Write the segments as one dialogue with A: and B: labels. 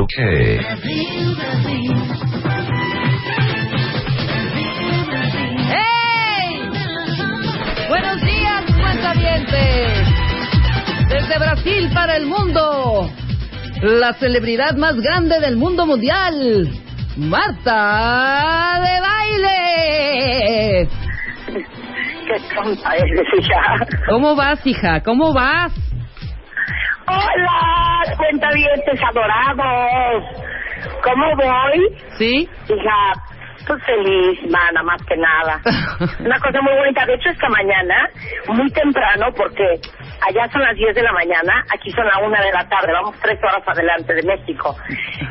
A: Ok.
B: ¡Hey! Buenos días, cuentavientes. Desde Brasil para el mundo, la celebridad más grande del mundo mundial, Marta de Baile.
C: Qué tonta eres, hija.
B: ¿Cómo vas, hija? ¿Cómo vas?
C: Hola, cuentavientes adorados. ¿Cómo voy?
B: ¿Sí?
C: Hija, pues feliz, mana, más que nada. Una cosa muy bonita. De hecho, esta mañana, muy temprano, porque allá son las 10 de la mañana, aquí son las 1 de la tarde, vamos tres horas adelante de México.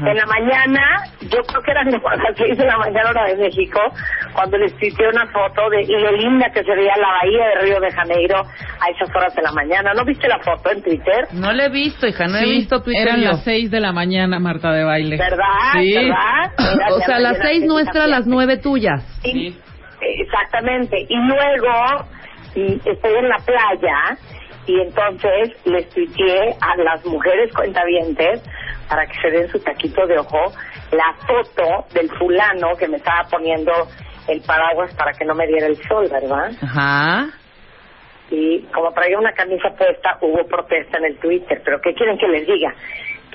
C: En la mañana, yo creo que eran las 6 de la mañana hora de México, cuando les tuiteé una foto de lo linda que se veía la bahía de Río de Janeiro a esas horas de la mañana. ¿No viste la foto en Twitter?
B: No le he visto, hija, no he
D: Sí,
B: visto Twitter.
D: Eran
B: yo.
D: las 6 de la mañana, Marta de baile.
C: ¿Verdad?
D: Sí.
C: ¿Verdad? Mira,
B: O sea, las
C: llenaste
B: seis
C: de
B: nuestras,
C: sabiduría.
B: las nueve tuyas.
C: Y- Exactamente. Y luego y estoy en la playa y entonces les tuiteé a las mujeres cuentavientes para que se den su taquito de ojo la foto del fulano que me estaba poniendo el paraguas para que no me diera el sol, ¿verdad?
B: Ajá.
C: Y como traía una camisa puesta, hubo protesta en el Twitter. ¿Pero qué quieren que les diga?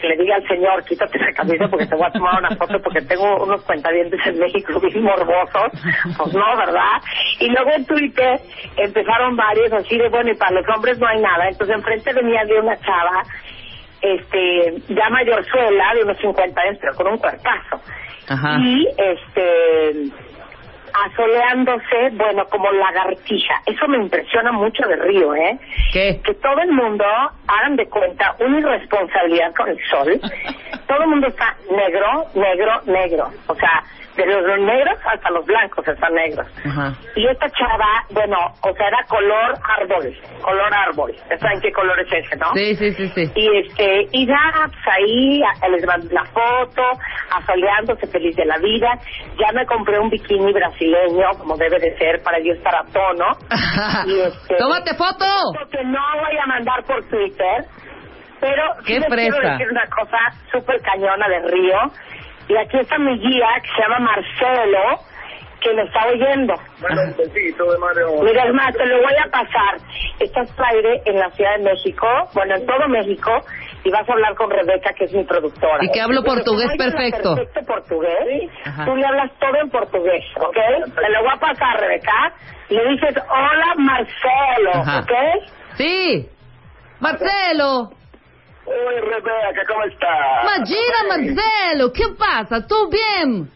C: Que le diga al señor, quítate esa camisa porque te voy a tomar una foto porque tengo unos cuentavientes en México bien morbosos. Pues no, ¿verdad? Y luego en Twitter empezaron varios así de, bueno, y para los hombres no hay nada. Entonces enfrente venía de una chava, este, ya mayorzuela, de unos 50 años, pero con un cuerpazo.
B: Ajá.
C: Y, este, asoleándose, bueno, como lagartija. Eso me impresiona mucho de Río, ¿eh?
B: ¿Qué?
C: Que todo el mundo, hagan de cuenta, una irresponsabilidad con el sol. todo el mundo está negro, negro, negro. O sea, de los negros hasta los blancos están negros.
B: Ajá.
C: Y esta chava, bueno, o sea, era color árbol, color árbol. ¿Saben qué color es ese, no?
B: Sí, sí, sí, sí.
C: Y este, y ya, pues ahí a- les mandé la foto, asoleándose feliz de la vida. Ya me compré un bikini brasileño, como debe de ser, para yo estar a tono. Y este,
B: ¡Tómate foto!
C: que no voy a mandar por Twitter, pero
B: ¡Qué
C: sí les quiero decir una cosa súper cañona de Río. Y aquí está mi guía, que se llama Marcelo, que me está oyendo.
E: un besito de Mario.
C: Mira, es más, te lo voy a pasar. Estás al aire en la Ciudad de México, bueno, en todo México, y vas a hablar con Rebeca, que es mi productora.
B: Y que hablo portugués perfecto.
C: Perfecto portugués.
B: Ajá.
C: Tú le hablas todo en portugués, ¿ok? Te lo voy a pasar, Rebeca. Le dices, hola, Marcelo,
B: Ajá.
C: ¿ok?
B: Sí. Marcelo.
E: Oi, Rebeca, como está?
B: Imagina, Marcelo. ¿Qué pasa? ¿Tú bien?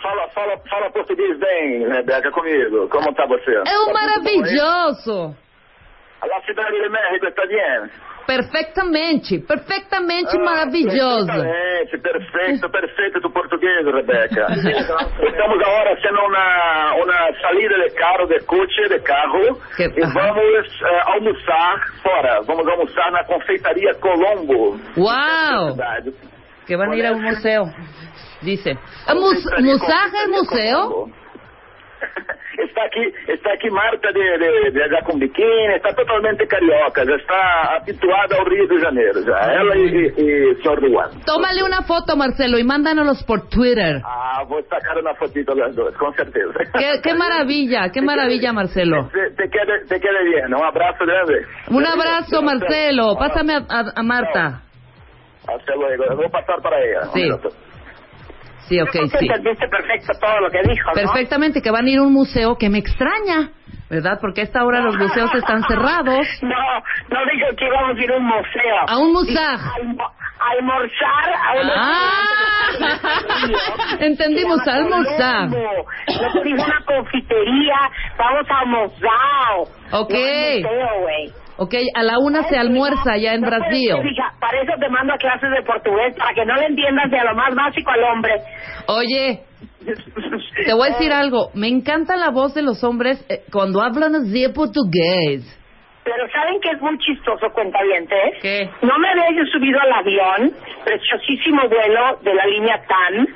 E: Fala, fala, fala português bem, Rebeca, comigo. Como está você?
B: É um maravilhoso.
E: A cidade de México está bem?
B: Perfectamente. Perfectamente
E: Ah,
B: maravilhoso.
E: Perfeitamente, perfeito, perfeito do português, Rebeca. Estamos agora sendo uma, uma salida de carro, de coche, de carro,
B: Que-
E: e vamos eh, almoçar fora. Vamos almoçar na confeitaria Colombo.
B: Wow.
E: Cidade.
B: Que a ir a un museo. Dice. ¿A mus
E: Está aqui, está aqui Marta de, de, de biquíni, está totalmente carioca, já está habituada ao Rio de Janeiro, já. Ela e, e, e senhor Luan.
B: Tómale una foto, Marcelo, y mándanos por Twitter.
E: Ah, vou sacar uma fotito das duas, com certeza.
B: Qué, qué maravilla, qué maravilla, Marcelo.
E: Te, te, quede, te quede bien, un abrazo grande.
B: Un abrazo, Marcelo. Pásame a, a- a Marta.
E: Hasta luego, voy a pasar para ella.
B: Sí.
E: Minuto.
B: Sí, ok,
C: Creo que
B: sí.
C: entendiste perfecto todo lo que dijo, ¿no?
B: Perfectamente, que van a ir a un museo que me extraña, ¿verdad? Porque a esta hora los museos están cerrados.
C: No, no dijo que íbamos a ir a un museo.
B: A un museo.
C: A almo- a almorzar a un
B: Ah, entendimos, almorzar.
C: Te digo una confitería, vamos a almorzar.
B: Ok.
C: No museo.
B: Ok, a la una se almuerza ya en
C: No
B: Brasil.
C: hija, para eso te mando a clases de portugués, para que no le entiendas de lo más básico al hombre.
B: Oye, te voy a decir algo. Me encanta la voz de los hombres eh, cuando hablan así portugués.
C: Pero ¿saben que es muy chistoso, cuentavientes?
B: ¿Qué?
C: No me había yo subido al avión, preciosísimo vuelo de la línea TAN,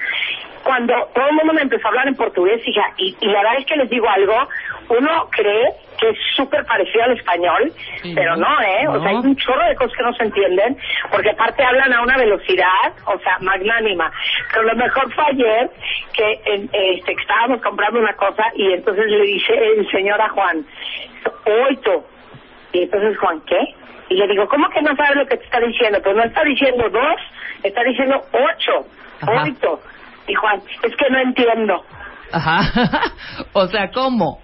C: cuando todo el mundo me empezó a hablar en portugués, hija, y, y la verdad es que les digo algo, uno cree que es súper parecido al español,
B: Sí,
C: pero
B: ¿no?
C: no, ¿eh? O sea, hay un chorro de cosas que no se entienden, porque aparte hablan a una velocidad, o sea, magnánima. Pero lo mejor fue ayer que en- este, estábamos comprando una cosa y entonces le dice el señor a Juan, oito. Y entonces Juan, ¿qué? Y le digo, ¿cómo que no sabes lo que te está diciendo? Pues no está diciendo dos, está diciendo ocho,
B: Ajá.
C: oito. Y Juan, es que no entiendo.
B: Ajá. o sea, ¿cómo?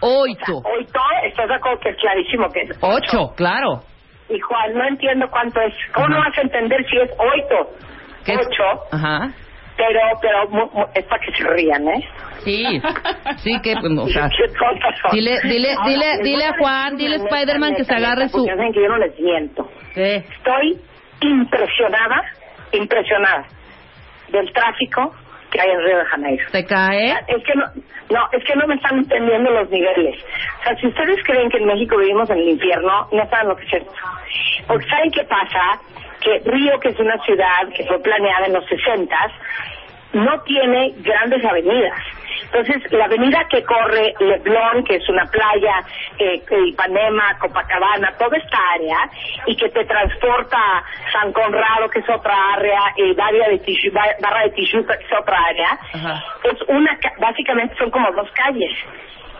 B: Oito.
C: Oito, estás de acuerdo que es clarísimo que es
B: Ocho, claro.
C: Y Juan, no entiendo cuánto es. ¿Cómo no vas a entender si es oito?
B: ¿Qué es?
C: Ocho,
B: Ajá.
C: pero, pero mu- mu- es para que se rían, ¿eh?
B: Sí, sí que, o sea, dile- dile-
C: Ahora,
B: dile- dile a Juan, dile a Spider-Man que se agarre su-
C: saben que yo no les miento.
B: ¿qué?
C: Estoy impresionada, impresionada del tráfico que hay en Río de Janeiro.
B: ¿Te cae?
C: Es que no, no, es que no me están entendiendo los niveles. O sea, si ustedes creen que en México vivimos en el infierno, no saben lo que es esto. Porque ¿saben qué pasa? Que Río, que es una ciudad que fue planeada en los 60 no tiene grandes avenidas. Entonces, la avenida que corre Leblon, que es una playa, eh, Ipanema, Copacabana, toda esta área, y que te transporta a San Conrado, que es otra área, y Barra de, Tijú- Ba- Barra de Tijuca, que es otra área,
B: Ajá.
C: es una, ca- básicamente son como dos calles.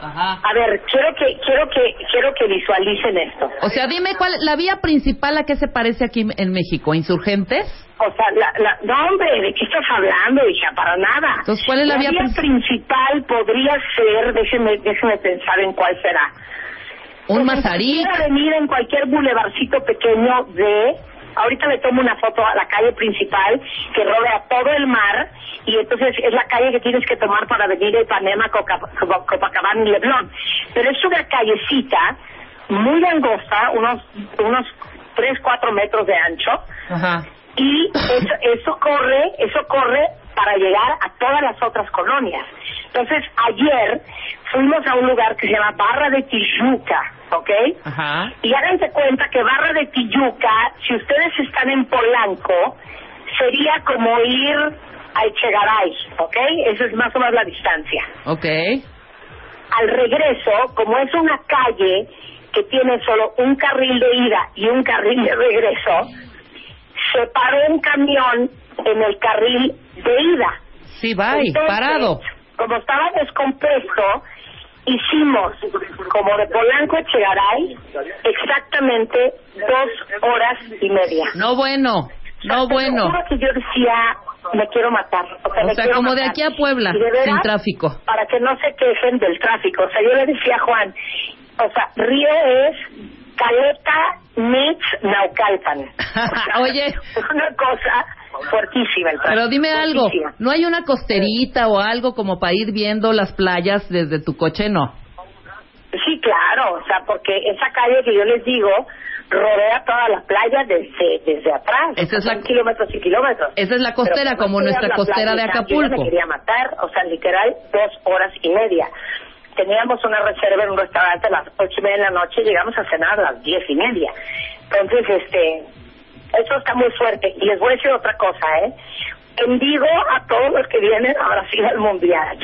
B: Ajá.
C: A ver, quiero que, quiero que, quiero que visualicen esto.
B: O sea, dime cuál, la vía principal a qué se parece aquí en México, ¿insurgentes?
C: O sea, la, la, no hombre, ¿de qué estás hablando, hija? Para nada.
B: Entonces, ¿cuál es la vía princi-
C: principal? Podría ser, déjeme, déjeme pensar en cuál será.
B: Un
C: Pues. Puede venir en cualquier bulevarcito pequeño de... Ahorita le tomo una foto a la calle principal que rodea todo el mar y entonces es la calle que tienes que tomar para venir de Ipanema, Copacabana y Leblon. Pero es una callecita muy angosta, unos unos 3, 4 metros de ancho
B: Ajá.
C: y eso, eso corre, eso corre para llegar a todas las otras colonias. Entonces, ayer fuimos a un lugar que se llama Barra de Tijuca, ¿ok?
B: Ajá.
C: Y háganse cuenta que Barra de Tijuca, si ustedes están en Polanco, sería como ir a Echegaray, ¿ok? Esa es más o menos la distancia.
B: Ok.
C: Al regreso, como es una calle que tiene solo un carril de ida y un carril de regreso, se paró un camión en el carril de ida.
B: Sí,
C: Entonces,
B: parado.
C: Como estaba descompuesto, hicimos como de Polanco a Echegaray exactamente dos horas y media.
B: No bueno, no
C: Te
B: bueno.
C: juro que yo decía, me quiero matar. O sea,
B: O sea, como de aquí a Puebla,
C: veras,
B: sin tráfico.
C: Para que no se quejen del tráfico. O sea, yo le decía a Juan, o sea, Río es Caleta meets Naucalpan. O sea,
B: Oye.
C: Es una cosa fuertísima el.
B: Pero dime algo. ¿no hay una costerita o algo como para ir viendo las playas desde tu coche? No.
C: Sí, claro, o sea, porque esa calle que yo les digo rodea toda la playa desde, desde atrás.
B: Esa es la-
C: kilómetros y kilómetros.
B: Esa es la costera,
C: Pero
B: como nuestra costera de
C: Yo
B: Acapulco.
C: me quería matar, o sea, literal, dos horas y media. Teníamos una reserva en un restaurante a las ocho y media de la noche, llegamos a cenar a las diez y media. Entonces, este, eso está muy fuerte. Y les voy a decir otra cosa, ¿eh? Bendigo a todos los que vienen a Brasil al Mundial,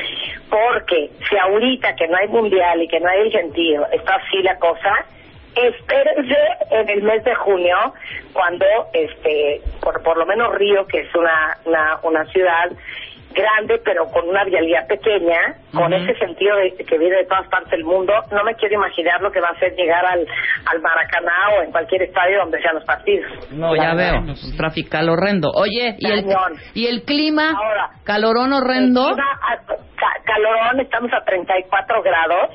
C: porque si ahorita que no hay Mundial y que no hay sentido, está así la cosa, espérense en el mes de junio, cuando, este, por, por lo menos Río, que es una, una, una ciudad grande, pero con una vialidad pequeña, con ese sentido de que viene de todas partes del mundo, no me quiero imaginar lo que va a ser llegar al, al Maracaná o en cualquier estadio donde sean los partidos.
B: No, ya
C: verdad.
B: veo. Un trafical horrendo. Oye, ¿y el. ¿y el clima?
C: Ahora.
B: ¿Calorón horrendo?
C: Encima, a- ca- calorón, estamos a 34 grados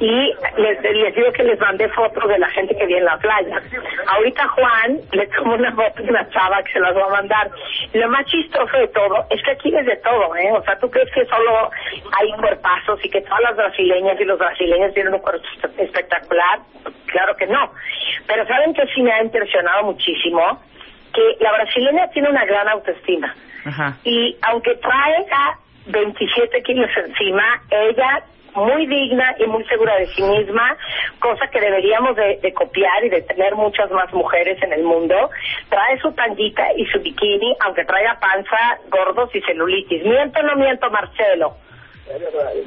C: y les, les digo que les mandé fotos de la gente que viene en la playa. Ahorita Juan le tomó una foto de una chava que se las va a mandar. Lo más chistoso de todo es que aquí ves de todo, ¿eh? O sea, ¿tú crees que solo hay cuerpazos y que todas las brasileñas y los brasileños tienen un cuerpo espectacular? Claro que no. Pero ¿saben que sí me ha impresionado muchísimo? que la brasileña tiene una gran autoestima.
B: Ajá.
C: Y aunque traiga 27 kilos encima, ella muy digna y muy segura de sí misma, cosa que deberíamos de, de, copiar y de tener muchas más mujeres en el mundo. Trae su tanguita y su bikini, aunque traiga panza, gordos y celulitis. ¿Miento o no miento, Marcelo?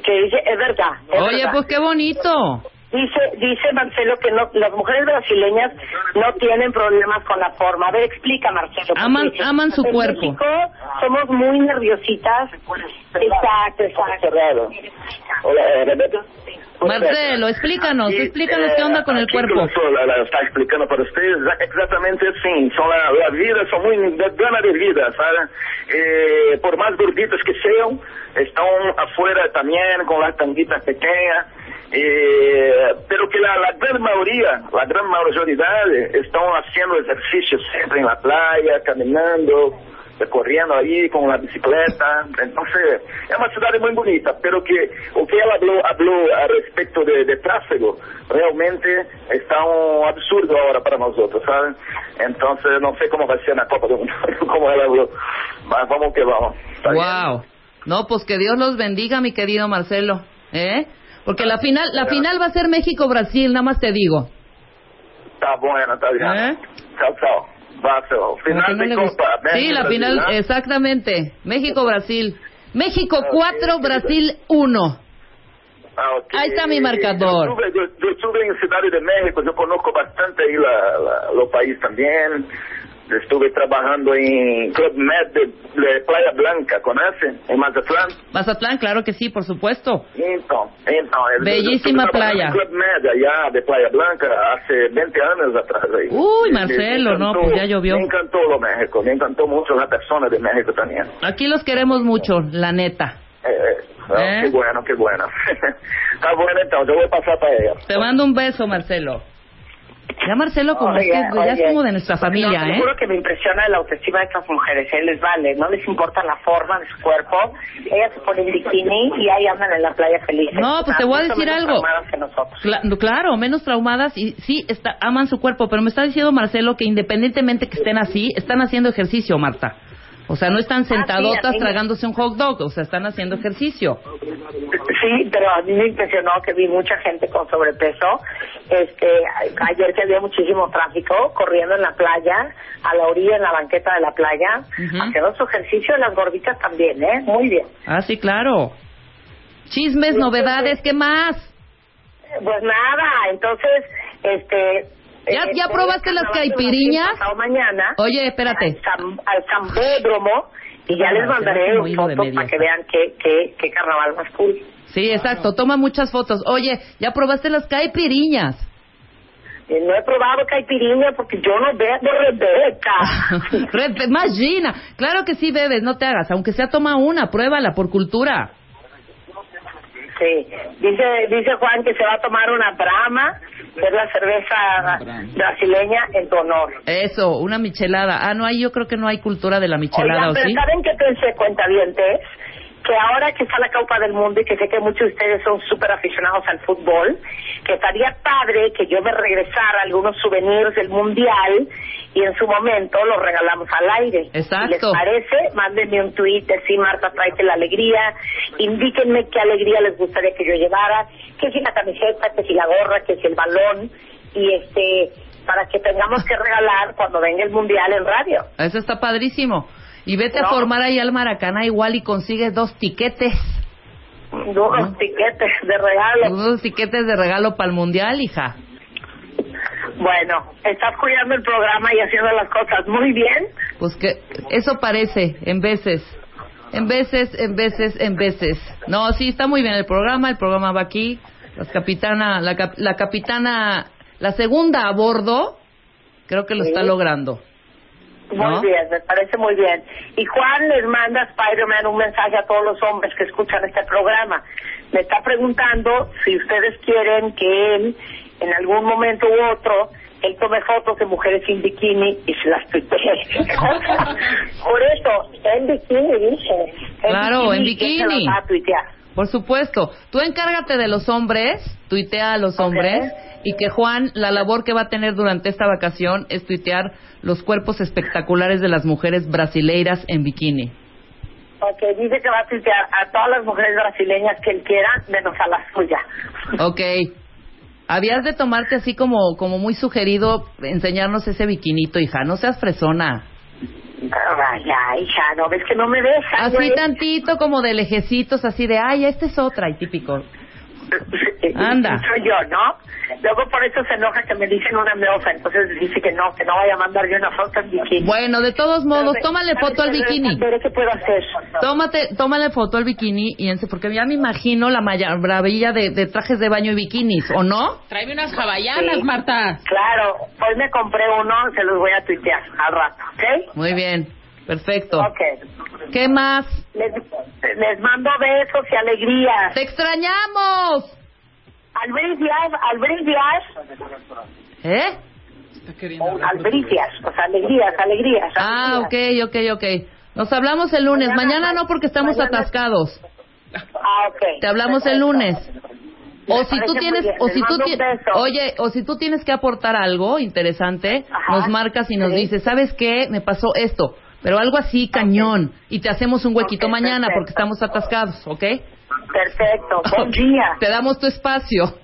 C: Que dice, es verdad. Es
B: Oye,
C: verdad.
B: pues qué bonito.
C: Dice, dice Marcelo que no, las mujeres brasileñas no tienen problemas con la forma. A ver, explica, Marcelo.
B: Aman-
C: porque
B: aman su
C: en
B: cuerpo.
C: México somos muy nerviositas. Exacto, exacto.
E: Cerrado. Hola, eh, Rebeca.
B: Marcelo, explícanos,
E: Aqui,
B: explícanos
E: eh,
B: qué onda con el
E: aqui
B: cuerpo.
E: que eu ela está explicando para vocês exa- exatamente assim. São a, a vida, são muito de gana de vida, sabe? Eh, por mais gorditos que sejam, estão afuera também com as tanguitas pequeñas. Eh, pero que la, la gran mayoría, la gran mayoría están haciendo ejercicio siempre en la playa, caminando, corriendo ahí con la bicicleta. Entonces, es una ciudad muy bonita, pero que o que ella habló, habló a respecto de, de tráfego realmente está un absurdo ahora para nosotros, ¿saben? Entonces, no sé cómo va a ser la Copa del Mundo, como ella habló. Mas vamos que vamos.
B: Wow. No, pues que Dios los bendiga, mi querido Marcelo, ¿eh? Porque la final, la final va a ser México-Brasil, nada más te digo.
E: Está bueno, está bien.
B: ¿Eh?
E: Chao, chao. Va a ser final
B: no
E: de Copa.
B: gusta. Sí,
E: México,
B: la
E: Brasil,
B: final,
E: ¿ah?
B: exactamente. México-Brasil. México
E: Ah,
B: 4,
E: ok.
B: Brasil 1.
E: Ah, ok.
B: Ahí está mi marcador.
E: Yo estuve, yo, yo estuve en Ciudad de México, yo conozco bastante ahí la, la, los países también. Estuve trabajando en Club Med de, de Playa Blanca, ¿conoce? En Mazatlán.
B: Mazatlán, claro que sí, por supuesto.
E: Entonces, entonces,
B: Bellísima playa.
E: En Club Med allá de Playa Blanca hace 20 años atrás. Ahí.
B: Uy, Marcelo, no,
E: encantó,
B: pues ya llovió.
E: Me encantó lo México, me encantó mucho la persona de México también.
B: Aquí los queremos mucho, la neta.
E: Eh, eh, ah,
B: ¿Eh?
E: Qué bueno, qué bueno. Está bueno entonces, yo voy a pasar para ella.
B: Te mando un beso, Marcelo. Ya Marcelo, como es, que ya es como de nuestra familia,
C: No,
B: ¿eh?
C: juro que me impresiona la autoestima de estas mujeres, ¿eh? les vale, no les importa la forma de su cuerpo, ellas se ponen bikini y ahí andan en la playa felices.
B: No, pues te voy a decir
C: menos
B: algo.
C: traumadas que nosotros.
B: Cla- claro, menos traumadas y sí, está, aman su cuerpo, pero me está diciendo Marcelo que independientemente que estén así, están haciendo ejercicio, Marta. O sea, no están sentadotas
C: Ah, mí-
B: tragándose un hot dog, o sea, están haciendo ejercicio.
C: Sí, pero a mí me impresionó que vi mucha gente con sobrepeso. Este, ayer que había muchísimo tráfico, corriendo en la playa, a la orilla, en la banqueta de la playa,
B: Ujú.
C: haciendo su ejercicio, las gorditas también, ¿eh? Muy bien.
B: Ah, sí, claro. Chismes,
C: Sí,
B: novedades, ¿qué más?
C: Pues nada, entonces, este...
B: ¿Ya-
C: eh,
B: ya
C: voy
B: probaste las caipiriñas?
C: Mañana.
B: Oye, espérate.
C: Al, Sambódromo, y ya
B: Ah,
C: les mandaré fotos para que vean qué, qué, qué carnaval más cool.
B: Sí, exacto, toma muchas fotos. Oye, ¿ya probaste las caipiriñas?
C: Eh, No he probado caipiriña porque yo no veo Rebeca.
B: Re- Imagina, claro que sí bebes, no te hagas, aunque sea toma una, pruébala por cultura.
C: Sí, dice, dice Juan que se va a tomar una Brahma, que es la cerveza brasileña en tu honor.
B: Eso, una michelada. Ah, no hay, yo creo que no hay cultura de la michelada,
C: Oigan,
B: ¿o
C: pero
B: sí?
C: ¿saben qué pensé, cuentavientes? Que ahora que está la Copa del Mundo y que sé que muchos de ustedes son súper aficionados al fútbol, que estaría padre que yo me regresara algunos souvenirs del Mundial y en su momento los regalamos al aire.
B: Exacto.
C: Si les parece, mándenme un tweet, sí, Marta, tráete la alegría, indíquenme qué alegría les gustaría que yo llevara, que si la camiseta, que si la gorra, que si el balón, y este, para que tengamos que regalar cuando venga el Mundial en radio.
B: Eso está padrísimo. Y vete a formar ahí al Maracaná igual y consigues dos tiquetes.
C: Unos tiquetes de regalo.
B: Unos tiquetes de regalo para el Mundial, hija.
C: Bueno, estás cuidando el programa y haciendo las cosas muy bien.
B: Pues que eso parece, en veces. En veces, en veces, en veces. No, sí, está muy bien el programa. El programa va aquí. La capitana, la, la capitana, la segunda a bordo, creo que lo
C: Sí.
B: está logrando.
C: Muy bien, me parece muy bien. Y Juan les manda a Spider-Man un mensaje a todos los hombres que escuchan este programa. Me está preguntando si ustedes quieren que él, en algún momento u otro, él tome fotos de mujeres sin bikini y se las tuitee. Por eso, en bikini, dice.
B: Claro, en
C: ¿quién se las
B: bikini.
C: va a tuitear?
B: Por supuesto. Tú encárgate de los hombres, tuitea a los hombres y que Juan, la labor que va a tener durante esta vacación es tuitear los cuerpos espectaculares de las mujeres brasileiras en bikini.
C: Ok, dice que va a tuitear a todas las mujeres brasileñas que él quiera, menos a la suya.
B: Ok. Habías de tomarte así como, como muy sugerido enseñarnos ese bikinito, hija. No seas fresona.
C: Vaya, hija, no ves que no me dejas.
B: Así tantito como de lejecitos, así de, ay, esta es otra, y típico. Anda.
C: Soy yo, ¿no? Luego por eso se enoja que me dicen una meosa, entonces dice que no, que no vaya a mandar yo una foto en bikini.
B: Bueno, de todos modos,
C: Pero,
B: tómale
C: ¿sabes
B: foto al bikini.
C: Veré qué puedo hacer.
B: Tómate, tómale foto al bikini y ense, porque ya me imagino la maravilla de, de trajes de baño y bikinis, ¿o no?
D: Tráeme unas hawaianas,
C: Sí.
D: Marta.
C: Claro, hoy me compré uno, se los voy a tuitear al rato, ¿ok?
B: Muy bien, perfecto.
C: Ok.
B: ¿Qué más?
C: Les, les mando besos y alegrías.
B: ¡Te extrañamos!
C: Albricias, albricias,
B: ¿Eh?
D: Queriendo
C: albricias, o sea, alegrías, alegrías.
B: Ah, ok,
C: alegrías.
B: ok, ok. Nos hablamos el lunes. Mañana no porque estamos
C: Mañana-
B: atascados.
C: Ah, ok.
B: Te hablamos el lunes. O si tú tienes, o si tú
C: beso.
B: oye, o si tú tienes que aportar algo interesante,
C: Ajá,
B: nos marcas y nos
C: sí.
B: dices, ¿sabes qué? Me pasó esto, pero algo así cañón y te hacemos un huequito mañana
C: perfecto.
B: porque estamos atascados, ¿ok?
C: Perfecto. Buen día.
B: Te damos tu espacio.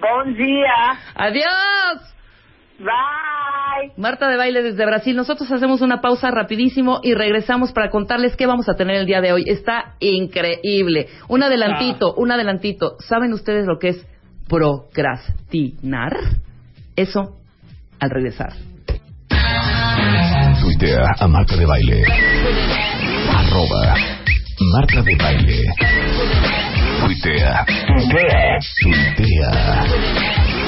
C: Buen día.
B: Adiós.
C: Bye.
B: Marta de baile desde Brasil. Nosotros hacemos una pausa rapidísimo y regresamos para contarles qué vamos a tener el día de hoy. Está increíble. Un adelantito, un adelantito. ¿Saben ustedes lo que es procrastinar? Eso al regresar.
A: Tuitea a Marta de Baile. Arroba Marta de Baile. Tuitea. Tuitea.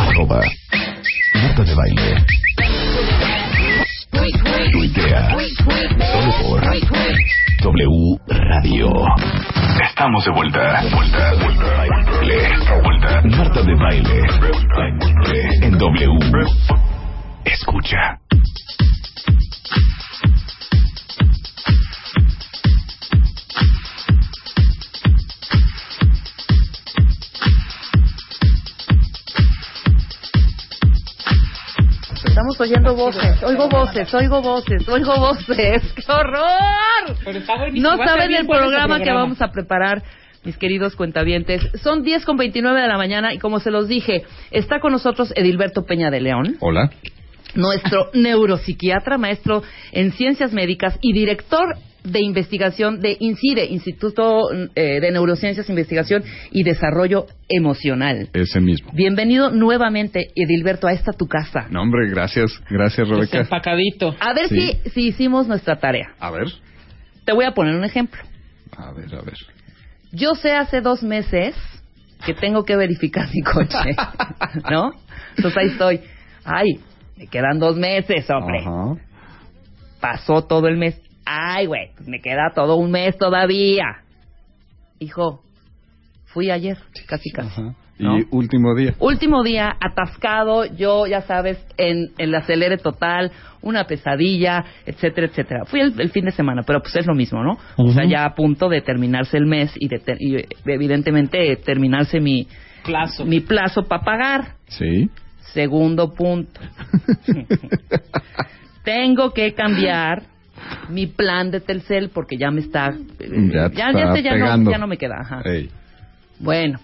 A: Arroba Marta de Baile. Tuitea. Solo por W Radio. Estamos de vuelta. Vuelta, vuelta, baile. Vuelta. Marta de Baile. En W. Escucha.
B: Estamos oyendo voces. Oigo voces, oigo voces, oigo voces. ¡Qué horror!
D: Pero está buenísimo.
B: No saben el
D: ese
B: programa que vamos a preparar, mis queridos cuentavientes. Son 10 con 29 de la mañana y como se los dije, está con nosotros Edilberto Peña de León,
F: Hola.
B: nuestro neuropsiquiatra, maestro en ciencias médicas y director de investigación de INCIDE, Instituto eh, de Neurociencias, Investigación y Desarrollo Emocional.
F: Ese mismo.
B: Bienvenido nuevamente, Edilberto, a esta tu casa.
F: No, hombre, gracias. Gracias, Rebeca.
D: Empacadito.
B: A ver
F: Sí.
B: si, si hicimos nuestra tarea.
F: A ver.
B: Te voy a poner un ejemplo.
F: A ver, a ver.
B: Yo sé hace dos meses que tengo que verificar mi coche, ¿no? Entonces ahí estoy. Ay, me quedan dos meses, hombre.
F: Ajá.
B: Pasó todo el mes. Ay, güey, pues me queda todo un mes todavía. Hijo, fui ayer, casi casi.
F: Ajá.
B: ¿no?
F: Y último día.
B: Último día, atascado, yo, ya sabes, en el acelere total, una pesadilla, etcétera, etcétera. Fui el, el fin de semana, pero pues es lo mismo, ¿no? O sea, ya a punto de terminarse el mes y, de ter- y, evidentemente terminarse mi,
D: Plazo.
B: mi plazo para pagar.
F: Sí.
B: Segundo punto. Tengo que cambiar mi plan de Telcel porque ya me está... eh,
F: Ya te
B: ya,
F: está
B: ya, no, ya no me queda. Ajá. Bueno,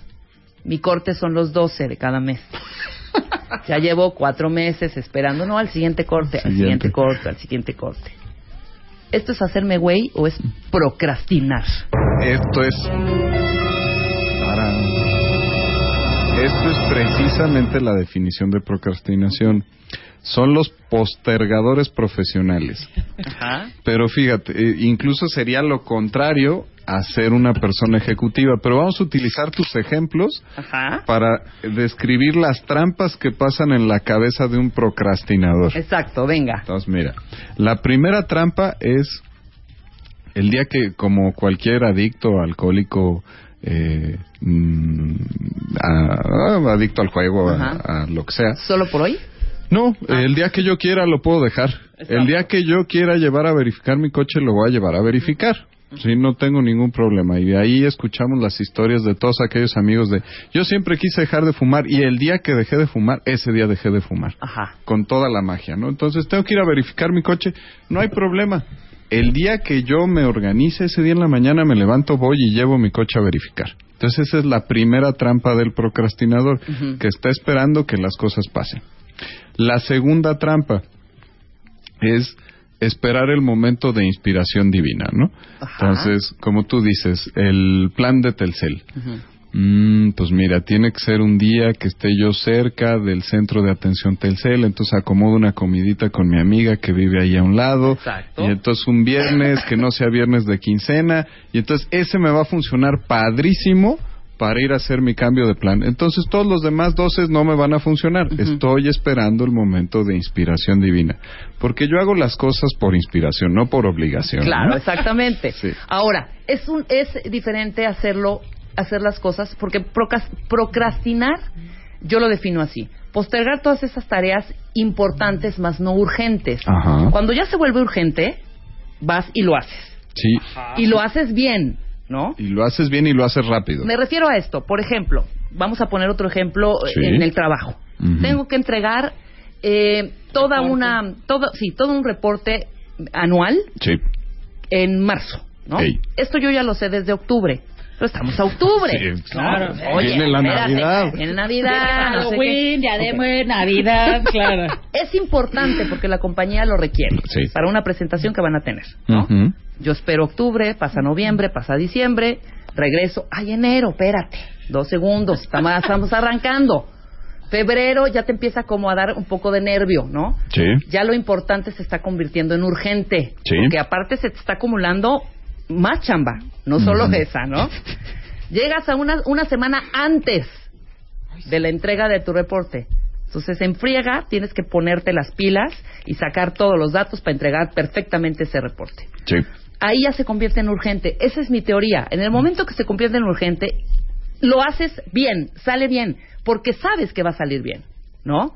B: mi corte son los 12 de cada mes. Ya llevo cuatro meses esperando, no al siguiente corte, al
F: Siguiente.
B: corte, al siguiente corte. ¿Esto es hacerme güey o es procrastinar?
F: Esto es. Esto es precisamente la definición de procrastinación. Son los postergadores profesionales.
B: Ajá.
F: Pero fíjate, eh, incluso sería lo contrario a ser una persona ejecutiva. Pero vamos a utilizar tus ejemplos
B: Ajá.
F: para describir las trampas que pasan en la cabeza de un procrastinador.
B: Exacto, venga.
F: Entonces, mira, la primera trampa es el día que, como cualquier adicto, alcohólico, eh, mm, a- a- adicto al juego, a, a lo que sea.
B: ¿Solo por hoy?
F: No, el día que yo quiera lo puedo dejar. El día que yo quiera llevar a verificar mi coche, lo voy a llevar a verificar. Sí, no tengo ningún problema. Y ahí escuchamos las historias de todos aquellos amigos de... Yo siempre quise dejar de fumar y el día que dejé de fumar, ese día dejé de fumar.
B: Ajá.
F: Con toda la magia, ¿no? Entonces tengo que ir a verificar mi coche. No hay problema. El día que yo me organice, ese día en la mañana me levanto, voy y llevo mi coche a verificar. Entonces esa es la primera trampa del procrastinador, que está esperando que las cosas pasen. La segunda trampa es esperar el momento de inspiración divina, ¿no?
B: Ajá.
F: Entonces, como tú dices, el plan de Telcel. Mm, pues mira, tiene que ser un día que esté yo cerca del centro de atención Telcel, entonces acomodo una comidita con mi amiga que vive ahí a un lado,
B: Exacto.
F: y entonces un viernes que no sea viernes de quincena, y entonces ese me va a funcionar padrísimo para ir a hacer mi cambio de plan. Entonces todos los demás doces no me van a funcionar. Estoy esperando el momento de inspiración divina, porque yo hago las cosas por inspiración, no por obligación.
B: Claro,
F: ¿no?
B: exactamente.
F: Sí.
B: Ahora, es un es diferente hacerlo hacer las cosas porque procras- procrastinar yo lo defino así, postergar todas esas tareas importantes más no urgentes.
F: Ajá.
B: Cuando ya se vuelve urgente, vas y lo haces.
F: Sí,
B: Y lo haces bien, ¿no?
F: y lo haces bien y lo haces rápido.
B: Me refiero a esto, por ejemplo, vamos a poner otro ejemplo eh,
F: Sí.
B: en el trabajo. Tengo que entregar eh, toda
D: Reporte.
B: una, todo, sí, todo un reporte anual
F: Sí.
B: en marzo, ¿no?
F: Ey.
B: Esto yo ya lo sé desde octubre. Pero estamos a octubre.
F: Sí,
D: claro.
B: ¿no? Oye,
F: Viene la
B: espérate,
F: Navidad.
B: Viene Navidad. no sé
D: Halloween, ya de
B: Ok.
D: muerte, Navidad, claro.
B: Es importante porque la compañía lo requiere
F: Sí.
B: para una presentación que van a tener, ¿no? Yo espero octubre, pasa noviembre, pasa diciembre, regreso. Ay, enero, espérate. Dos segundos, estamos, estamos arrancando. Febrero ya te empieza como a dar un poco de nervio, ¿no?
F: Sí.
B: Ya lo importante se está convirtiendo en urgente.
F: Sí.
B: Porque aparte se te está acumulando más chamba, no solo
F: Ujú.
B: esa, ¿no? Llegas a una, una semana antes de la entrega de tu reporte. Entonces, en friega, tienes que ponerte las pilas y sacar todos los datos para entregar perfectamente ese reporte
F: Sí.
B: ahí ya se convierte en urgente. Esa es mi teoría. En el momento que se convierte en urgente, lo haces bien, sale bien, porque sabes que va a salir bien, ¿no?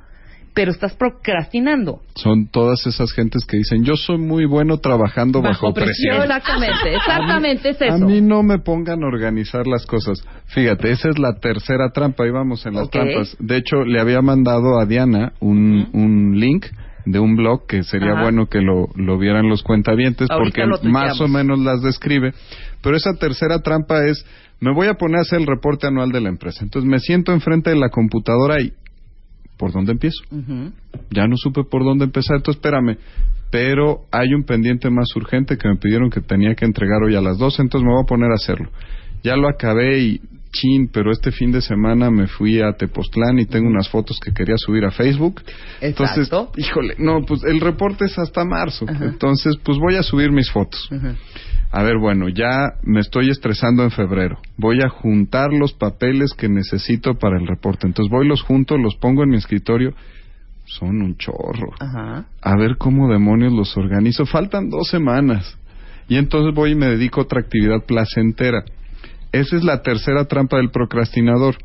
B: Pero estás procrastinando.
F: Son todas esas gentes que dicen, yo soy muy bueno trabajando bajo,
D: Bajo presión.
F: presión.
B: Exactamente, exactamente es
F: A
B: eso.
F: mí no me pongan a organizar las cosas. Fíjate, esa es la tercera trampa. Ahí vamos en las trampas. De hecho, le había mandado a Diana un, un link de un blog que sería
B: Ajá.
F: bueno que lo, lo vieran los cuentavientes
B: Ahorita
F: porque más o menos las describe. Pero esa tercera trampa es, me voy a poner a hacer el reporte anual de la empresa. Entonces me siento enfrente de la computadora y, ¿por dónde empiezo?
B: Ujú.
F: ya no supe por dónde empezar, entonces espérame. Pero hay un pendiente más urgente que me pidieron que tenía que entregar hoy a las 12, entonces me voy a poner a hacerlo. Ya lo acabé y chin, pero este fin de semana me fui a Tepoztlán y tengo unas fotos que quería subir a Facebook. Entonces,
B: Exacto.
F: híjole, no, pues el reporte es hasta marzo.
B: Ajá.
F: Entonces, pues voy a subir mis fotos. A ver, bueno, ya me estoy estresando en febrero. Voy a juntar los papeles que necesito para el reporte. Entonces voy, los junto, los pongo en mi escritorio. Son un chorro.
B: Ajá.
F: A ver cómo demonios los organizo. Faltan dos semanas. Y entonces voy y me dedico a otra actividad placentera. Esa es la tercera trampa del procrastinador.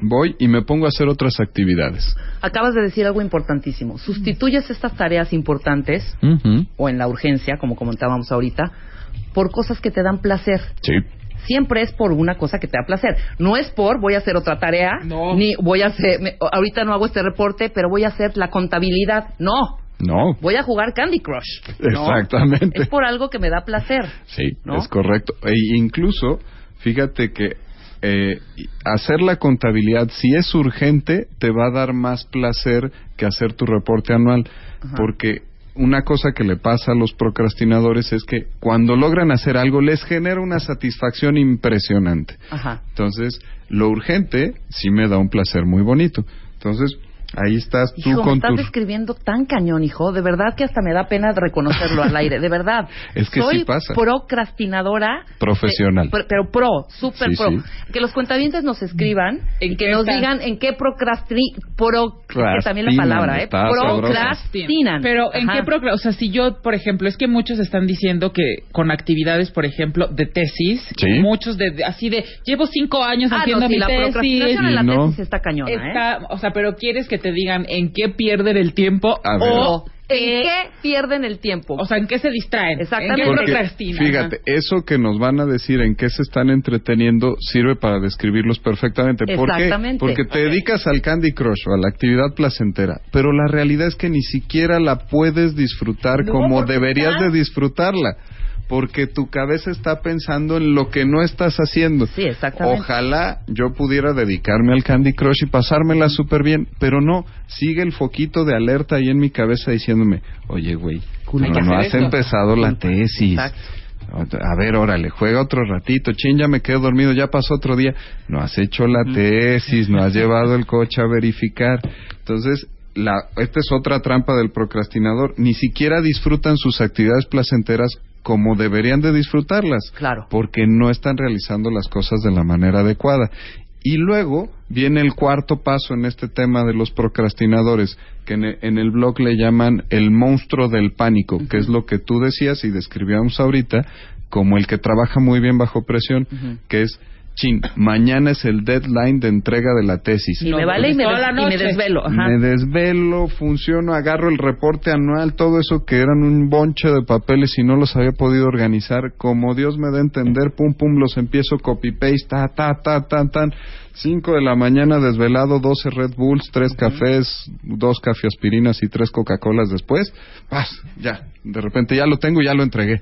F: Voy y me pongo a hacer otras actividades.
B: Acabas de decir algo importantísimo. Sustituyes estas tareas importantes, o en la urgencia, como comentábamos ahorita, por cosas que te dan placer.
F: Sí.
B: siempre es por una cosa que te da placer. No es por voy a hacer otra tarea,
D: No.
B: ni voy a hacer, me- ahorita no hago este reporte, pero voy a hacer la contabilidad. No,
F: No.
B: voy a jugar Candy Crush. ¿no?
F: Exactamente.
B: Es por algo que me da placer.
F: Sí,
B: ¿no?
F: es correcto. E incluso, fíjate que eh, hacer la contabilidad, si es urgente, te va a dar más placer que hacer tu reporte anual.
B: Ajá.
F: Porque una cosa que le pasa a los procrastinadores es que cuando logran hacer algo les genera una satisfacción impresionante.
B: Ajá.
F: Entonces, lo urgente sí me da un placer muy bonito. Entonces, ahí estás tú
B: Hijo, me
F: con
B: estás
F: tu...
B: describiendo tan cañón, hijo. De verdad que hasta me da pena reconocerlo al aire. De verdad.
F: Es que
B: Soy
F: sí pasa.
B: procrastinadora.
F: Profesional.
B: de- pero, pro, súper
F: Sí,
B: pro.
F: sí.
B: Que los cuentavientes nos escriban
D: ¿En
B: y que
D: qué
B: nos digan en qué procrasti... Pro, que también la
F: Procrastinan,
B: palabra, ¿eh? Procrastinan.
D: Pero ¿en
B: Ajá.
D: qué procra- O sea, si yo, por ejemplo, es que muchos están diciendo que con actividades, por ejemplo, de tesis,
F: Sí.
D: muchos de, de- así de, llevo cinco años
B: Ah,
D: haciendo
B: no, sí,
D: mi
B: la
D: tesis.
B: procrastinación en la
F: no.
B: tesis está cañona, ¿eh?
D: O sea, pero quieres que te digan en qué pierden el tiempo
F: A ver.
D: o
B: ¿En qué pierden el tiempo?
D: O sea, ¿en qué se distraen?
B: Exactamente.
D: ¿En qué
F: Porque,
D: procrastinan?
F: fíjate, eso que nos van a decir en qué se están entreteniendo sirve para describirlos perfectamente. ¿Por qué?
B: Exactamente.
F: Porque te dedicas al Candy Crush o a la actividad placentera, pero la realidad es que ni siquiera la puedes disfrutar
D: No,
F: como deberías de disfrutarla. Porque tu cabeza está pensando en lo que no estás haciendo.
B: Sí, exactamente.
F: Ojalá yo pudiera dedicarme al Candy Crush y pasármela súper bien, pero no, sigue el foquito de alerta ahí en mi cabeza diciéndome, oye, güey, no, no has
D: esto.
F: empezado la tesis.
B: Exacto.
F: A ver, órale, juega otro ratito. Chin, ya me quedo dormido, ya pasó otro día. No has hecho la tesis, no has llevado el coche a verificar. Entonces, la, esta es otra trampa del procrastinador. Ni siquiera disfrutan sus actividades placenteras como deberían de disfrutarlas.
B: Claro.
F: Porque no están realizando las cosas de la manera adecuada. Y luego viene el cuarto paso en este tema de los procrastinadores, que en e- el blog le llaman el monstruo del pánico, que es lo que tú decías y describíamos ahorita como el que trabaja muy bien bajo presión, que es, chin, mañana es el deadline de entrega de la tesis.
B: Y
D: No,
B: me vale y me,
D: toda
B: des- y me desvelo. Ajá.
F: Me desvelo, funciono, agarro el reporte anual, todo eso que eran un bonche de papeles y no los había podido organizar. Como Dios me da a entender, pum, pum, los empiezo copy-paste, ta, ta, ta, tan, tan. 5 de la mañana desvelado, 12 Red Bulls, 3 cafés, 2 cafeaspirinas y 3 Coca-Colas después. ¡Paz! Ya, de repente ya lo tengo y ya lo entregué.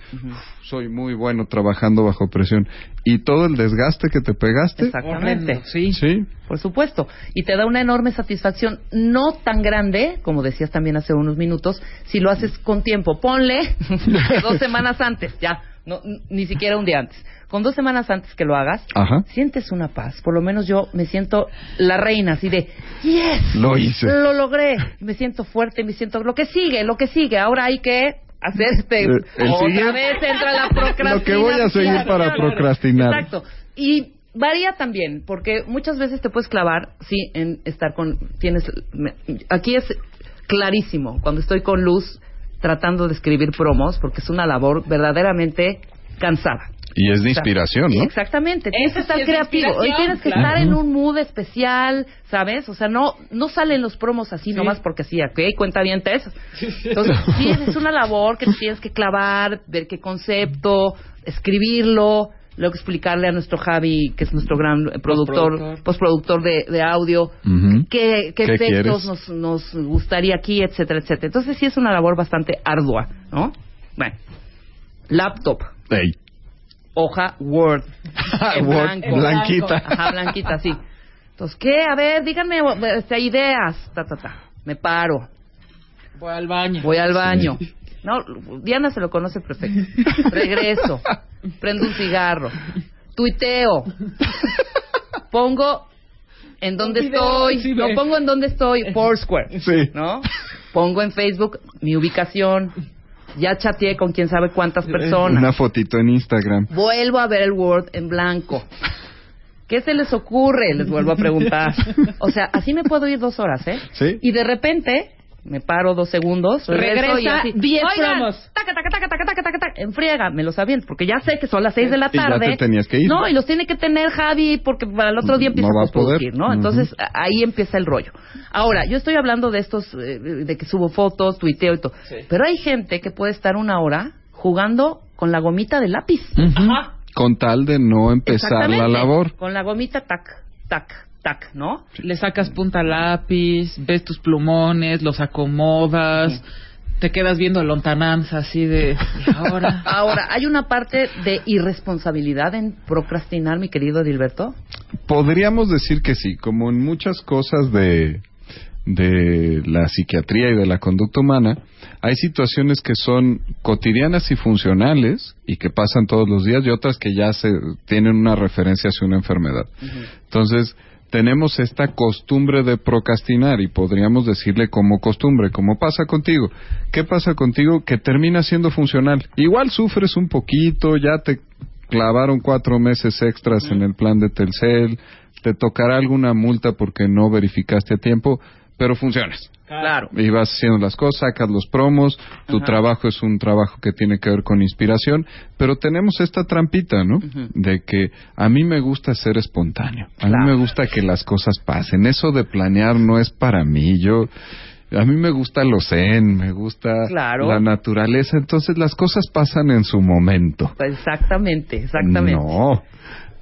F: Soy muy bueno trabajando bajo presión. ¿Y todo el desgaste que te pegaste?
B: Exactamente.
D: Sí.
F: Sí.
B: Por supuesto. Y te da una enorme satisfacción, no tan grande, como decías también hace unos minutos, si lo haces con tiempo. Ponle dos semanas antes, ya, no, ni siquiera un día antes. Con dos semanas antes que lo hagas,
F: Ajá.
B: sientes una paz. Por lo menos yo me siento la reina, así de, yes,
F: Lo hice.
B: lo logré. Me siento fuerte, me siento, lo que sigue, lo que sigue. Ahora hay que hacer este,
F: Eh, el
B: otra
F: siguiente-
B: vez entra la procrastinación.
F: Lo que voy a seguir para procrastinar.
B: Exacto. Y varía también, porque muchas veces te puedes clavar, sí, en estar con, tienes, me- aquí es clarísimo, cuando estoy con Luz tratando de escribir promos, porque es una labor verdaderamente cansada.
F: Y es de inspiración, ¿no?
B: Exactamente, tienes
D: Eso
B: que estar
D: sí es
B: creativo. Hoy tienes que
D: claro.
B: estar en un mood especial, ¿sabes? O sea, no no salen los promos así nomás porque sí, ¿ok? Cuenta bien Entonces, sí, es una labor que tienes que clavar, ver qué concepto, escribirlo, luego explicarle a nuestro Javi, que es nuestro gran eh, productor,
D: Postproductor.
B: de, de audio, qué, qué
F: ¿Qué
B: efectos nos, nos gustaría aquí, etcétera, etcétera. Entonces, sí es una labor bastante ardua, ¿no? Bueno, laptop
F: Ey.
B: Hoja Word. en
F: Word,
B: blanco.
F: blanquita.
B: Ajá, blanquita, sí. Entonces, ¿qué? A ver, díganme este, ideas. Ta, ta, ta. Me paro.
D: Voy al baño.
B: Voy al baño. No, Diana se lo conoce perfecto. Regreso. Prendo un cigarro. Tuiteo. Pongo en dónde estoy.
D: sí,
B: no pongo en dónde estoy. Foursquare.
F: Sí.
B: ¿No? Pongo en Facebook mi ubicación. Ya chateé con quién sabe cuántas personas.
F: Una fotito en Instagram.
B: Vuelvo a ver el Word en blanco. ¿Qué se les ocurre? Les vuelvo a preguntar. O sea, así me puedo ir dos horas, ¿eh?
F: Sí.
B: Y de repente me paro dos segundos, regreso y
D: Regresa
B: así,
D: 10
B: "Oigan,
D: promos".
B: Taca, taca, taca, taca, taca, taca, taca, en friega, me los aviento, porque ya sé que son las seis de la
F: Y ya
B: tarde.
F: te tenías que ir.
B: No, y los tiene que tener Javi, porque para el otro día empieza
F: No
B: a producir, ¿no?
F: Ujú.
B: Entonces, a- ahí empieza el rollo. Ahora, yo estoy hablando de estos, eh, de que subo fotos, tuiteo y todo. Pero hay gente que puede estar una hora jugando con la gomita de lápiz.
D: Ajá.
F: Con tal de no empezar la labor.
B: Con la gomita, tac, tac, tac, ¿no?
D: Le sacas punta lápiz, ves tus plumones, los acomodas, te quedas viendo lontananza así de... ¿y ahora?
B: Ahora, ¿hay una parte de irresponsabilidad en procrastinar, mi querido Dilberto?
F: Podríamos decir que sí, como en muchas cosas de, de la psiquiatría y de la conducta humana, hay situaciones que son cotidianas y funcionales y que pasan todos los días y otras que ya se tienen una referencia hacia una enfermedad. Entonces, tenemos esta costumbre de procrastinar y podríamos decirle como costumbre, como pasa contigo. ¿Qué pasa contigo que termina siendo funcional? Igual sufres un poquito, ya te clavaron cuatro meses extras en el plan de Telcel, te tocará alguna multa porque no verificaste a tiempo, pero funcionas.
B: Claro.
F: Y vas haciendo las cosas, sacas los promos, tu
B: Ajá.
F: trabajo es un trabajo que tiene que ver con inspiración, pero tenemos esta trampita, ¿no? De que a mí me gusta ser espontáneo, a
B: Claro.
F: mí me gusta que las cosas pasen, eso de planear no es para mí, yo A mí me gusta lo zen, me gusta
B: Claro.
F: la naturaleza, entonces las cosas pasan en su momento.
B: Exactamente, exactamente.
F: No,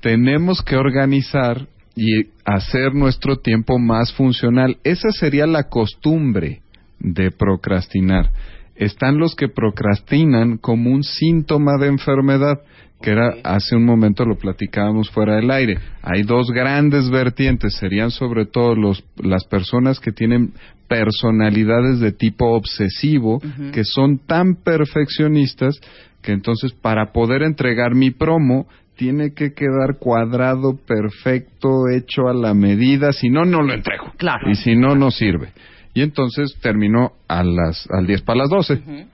F: tenemos que organizar y hacer nuestro tiempo más funcional. Esa sería la costumbre de procrastinar. Están los que procrastinan como un síntoma de enfermedad, que era hace un momento lo platicábamos fuera del aire. Hay dos grandes vertientes, serían sobre todo los, las personas que tienen personalidades de tipo obsesivo, que son tan perfeccionistas que entonces para poder entregar mi promo tiene que quedar cuadrado, perfecto, hecho a la medida, si no, no lo entrego.
B: Claro.
F: Y si no, no sirve. Y entonces terminó a las, al 10 para las 12.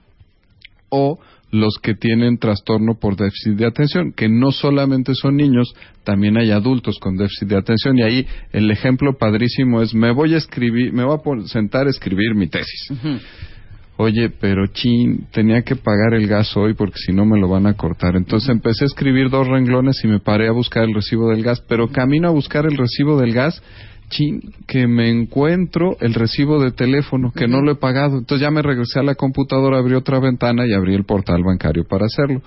F: O los que tienen trastorno por déficit de atención, que no solamente son niños, también hay adultos con déficit de atención. Y ahí el ejemplo padrísimo es, me voy a escribir, me voy a sentar a escribir mi tesis. Oye, pero chin, tenía que pagar el gas hoy porque si no me lo van a cortar. Entonces empecé a escribir dos renglones y me paré a buscar el recibo del gas. Pero camino a buscar el recibo del gas, chin, que me encuentro el recibo de teléfono que no lo he pagado. Entonces ya me regresé a la computadora, abrí otra ventana y abrí el portal bancario para hacerlo.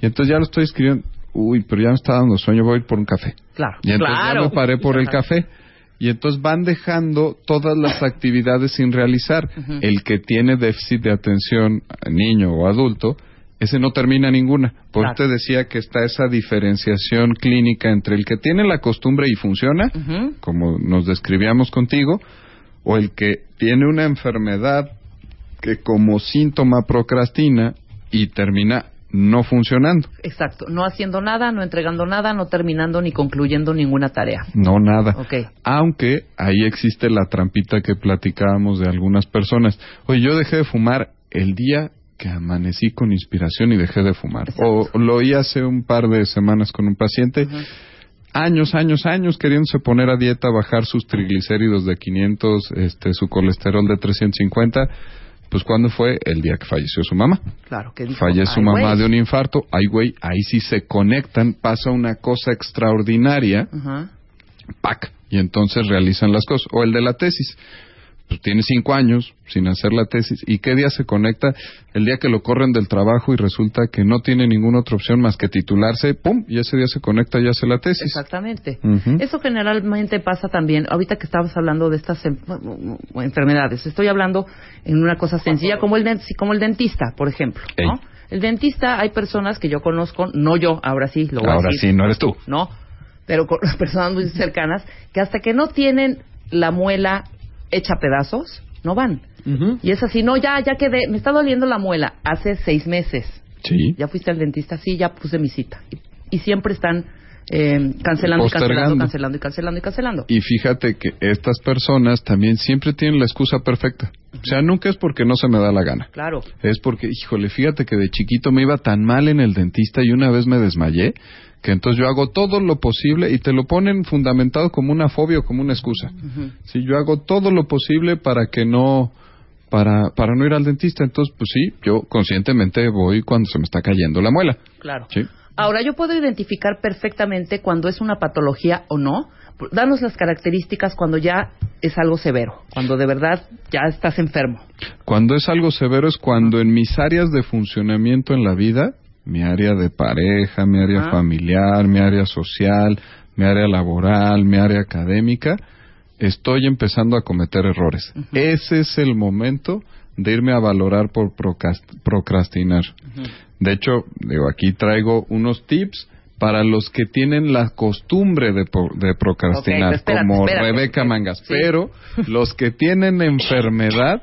F: Y entonces ya lo estoy escribiendo. Uy, pero ya me está dando sueño, voy a ir por un café.
B: Claro.
F: Y entonces
B: claro.
F: ya me paré por el café. Y entonces van dejando todas las actividades sin realizar. El que tiene déficit de atención, niño o adulto, ese no termina ninguna. Por
B: Claro.
F: eso te decía que está esa diferenciación clínica entre el que tiene la costumbre y funciona, como nos describíamos contigo, o el que tiene una enfermedad que como síntoma procrastina y termina no funcionando.
B: Exacto. No haciendo nada, no entregando nada, no terminando ni concluyendo ninguna tarea.
F: No, nada.
B: Ok.
F: Aunque ahí existe la trampita que platicábamos de algunas personas. Oye, yo dejé de fumar el día que amanecí con inspiración y dejé de fumar. O lo oí hace un par de semanas con un paciente. Años, años, años queriéndose poner a dieta, bajar sus triglicéridos de 500, este, su colesterol de 350. Pues cuando fue el día que falleció su mamá.
B: Claro. Que dijo,
F: Fallece su
B: "Ay,
F: mamá
B: güey".
F: de un infarto. Ay, güey, ahí sí se conectan, pasa una cosa extraordinaria.
B: Ajá.
F: ¡pac! Y entonces realizan las cosas. O el de la tesis. Pues tiene cinco años sin hacer la tesis. ¿Y qué día se conecta? El día que lo corren del trabajo y resulta que no tiene ninguna otra opción más que titularse. ¡Pum! Y ese día se conecta y hace la tesis.
B: Exactamente. Eso generalmente pasa también, ahorita que estabas hablando de estas em- enfermedades, estoy hablando en una cosa sencilla como el, como el dentista, por ejemplo. ¿no? El dentista, hay personas que yo conozco, no yo, ahora sí, lo voy a
F: Ahora
B: decir,
F: sí, no eres tú.
B: ¿no? Pero con personas muy cercanas, que hasta que no tienen la muela hecha pedazos, no van. Y es así, no, ya, ya quedé, me está doliendo la muela, hace seis meses.
F: Sí.
B: ¿Ya fuiste al dentista? Sí, ya puse mi cita. Y, y siempre están eh, cancelando y cancelando, cancelando y cancelando y cancelando.
F: Y fíjate que estas personas también siempre tienen la excusa perfecta. O sea, nunca es porque no se me da la gana.
B: Claro.
F: Es porque, híjole, fíjate que de chiquito me iba tan mal en el dentista y una vez me desmayé, que entonces yo hago todo lo posible y te lo ponen fundamentado como una fobia o como una excusa. Si yo hago todo lo posible para que no, para, para no ir al dentista, entonces pues sí, yo conscientemente voy cuando se me está cayendo la muela.
B: Claro.
F: Sí.
B: Ahora, yo puedo identificar perfectamente cuando es una patología o no. Danos las características cuando ya es algo severo, cuando de verdad ya estás enfermo.
F: Cuando es algo severo es cuando en mis áreas de funcionamiento en la vida, mi área de pareja, mi área
B: Ah.
F: familiar, mi área social, mi área laboral, mi área académica, estoy empezando a cometer errores. Ese es el momento de irme a valorar por procrast- procrastinar. De hecho, digo, aquí traigo unos tips para los que tienen la costumbre de, procrastinar,
B: espérate,
F: como
B: espérate,
F: Rebeca. Mangas.
B: Sí.
F: Pero los que tienen enfermedad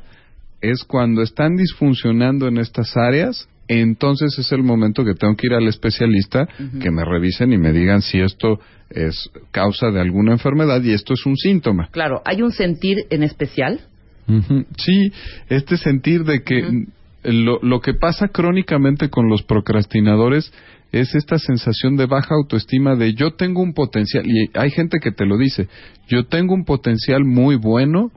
F: es cuando están disfuncionando en estas áreas, entonces es el momento que tengo que ir al especialista que me revisen y me digan si esto es causa de alguna enfermedad y esto es un síntoma.
B: Claro, hay un sentir en especial.
F: Sí, este sentir de que lo, lo que pasa crónicamente con los procrastinadores es esta sensación de baja autoestima de yo tengo un potencial, y hay gente que te lo dice, yo tengo un potencial muy bueno,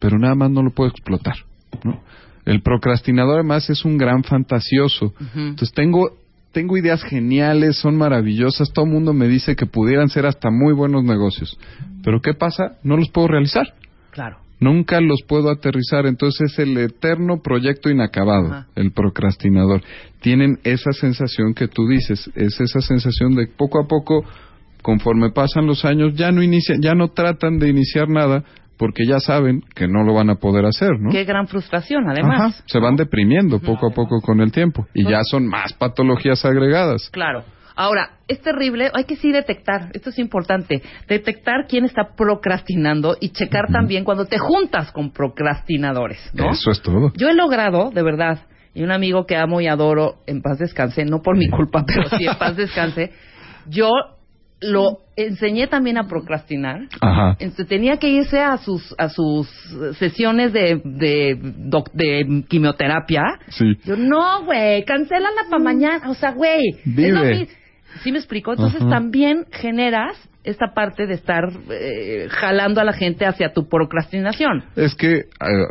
F: pero nada más no lo puedo explotar. ¿no? El procrastinador además es un gran fantasioso. Entonces tengo tengo ideas geniales, son maravillosas, todo el mundo me dice que pudieran ser hasta muy buenos negocios. Pero ¿qué pasa? No los puedo realizar.
B: Claro.
F: Nunca los puedo aterrizar, entonces es el eterno proyecto inacabado,
B: Ajá.
F: el procrastinador. Tienen esa sensación que tú dices, es esa sensación de poco a poco, conforme pasan los años, ya no inician, ya no tratan de iniciar nada porque ya saben que no lo van a poder hacer, ¿no?
B: Qué gran frustración, además.
F: Ajá, se van deprimiendo poco a poco con el tiempo y ya son más patologías agregadas.
B: Claro. Ahora, es terrible, hay que sí detectar, esto es importante, detectar quién está procrastinando y checar también cuando te juntas con procrastinadores, ¿no?
F: Eso es todo.
B: Yo he logrado, de verdad, y un amigo que amo y adoro, en paz descanse, no por mi culpa, pero sí en paz descanse, yo lo enseñé también a procrastinar.
F: Ajá.
B: Este, tenía que irse a sus a sus sesiones de de, doc- de quimioterapia.
F: Sí.
B: Yo, no, güey, cancélala para mañana. O sea, güey. es lo ¿Sí me explico? Entonces
F: Ajá.
B: también generas esta parte de estar eh, jalando a la gente hacia tu procrastinación.
F: Es que eh,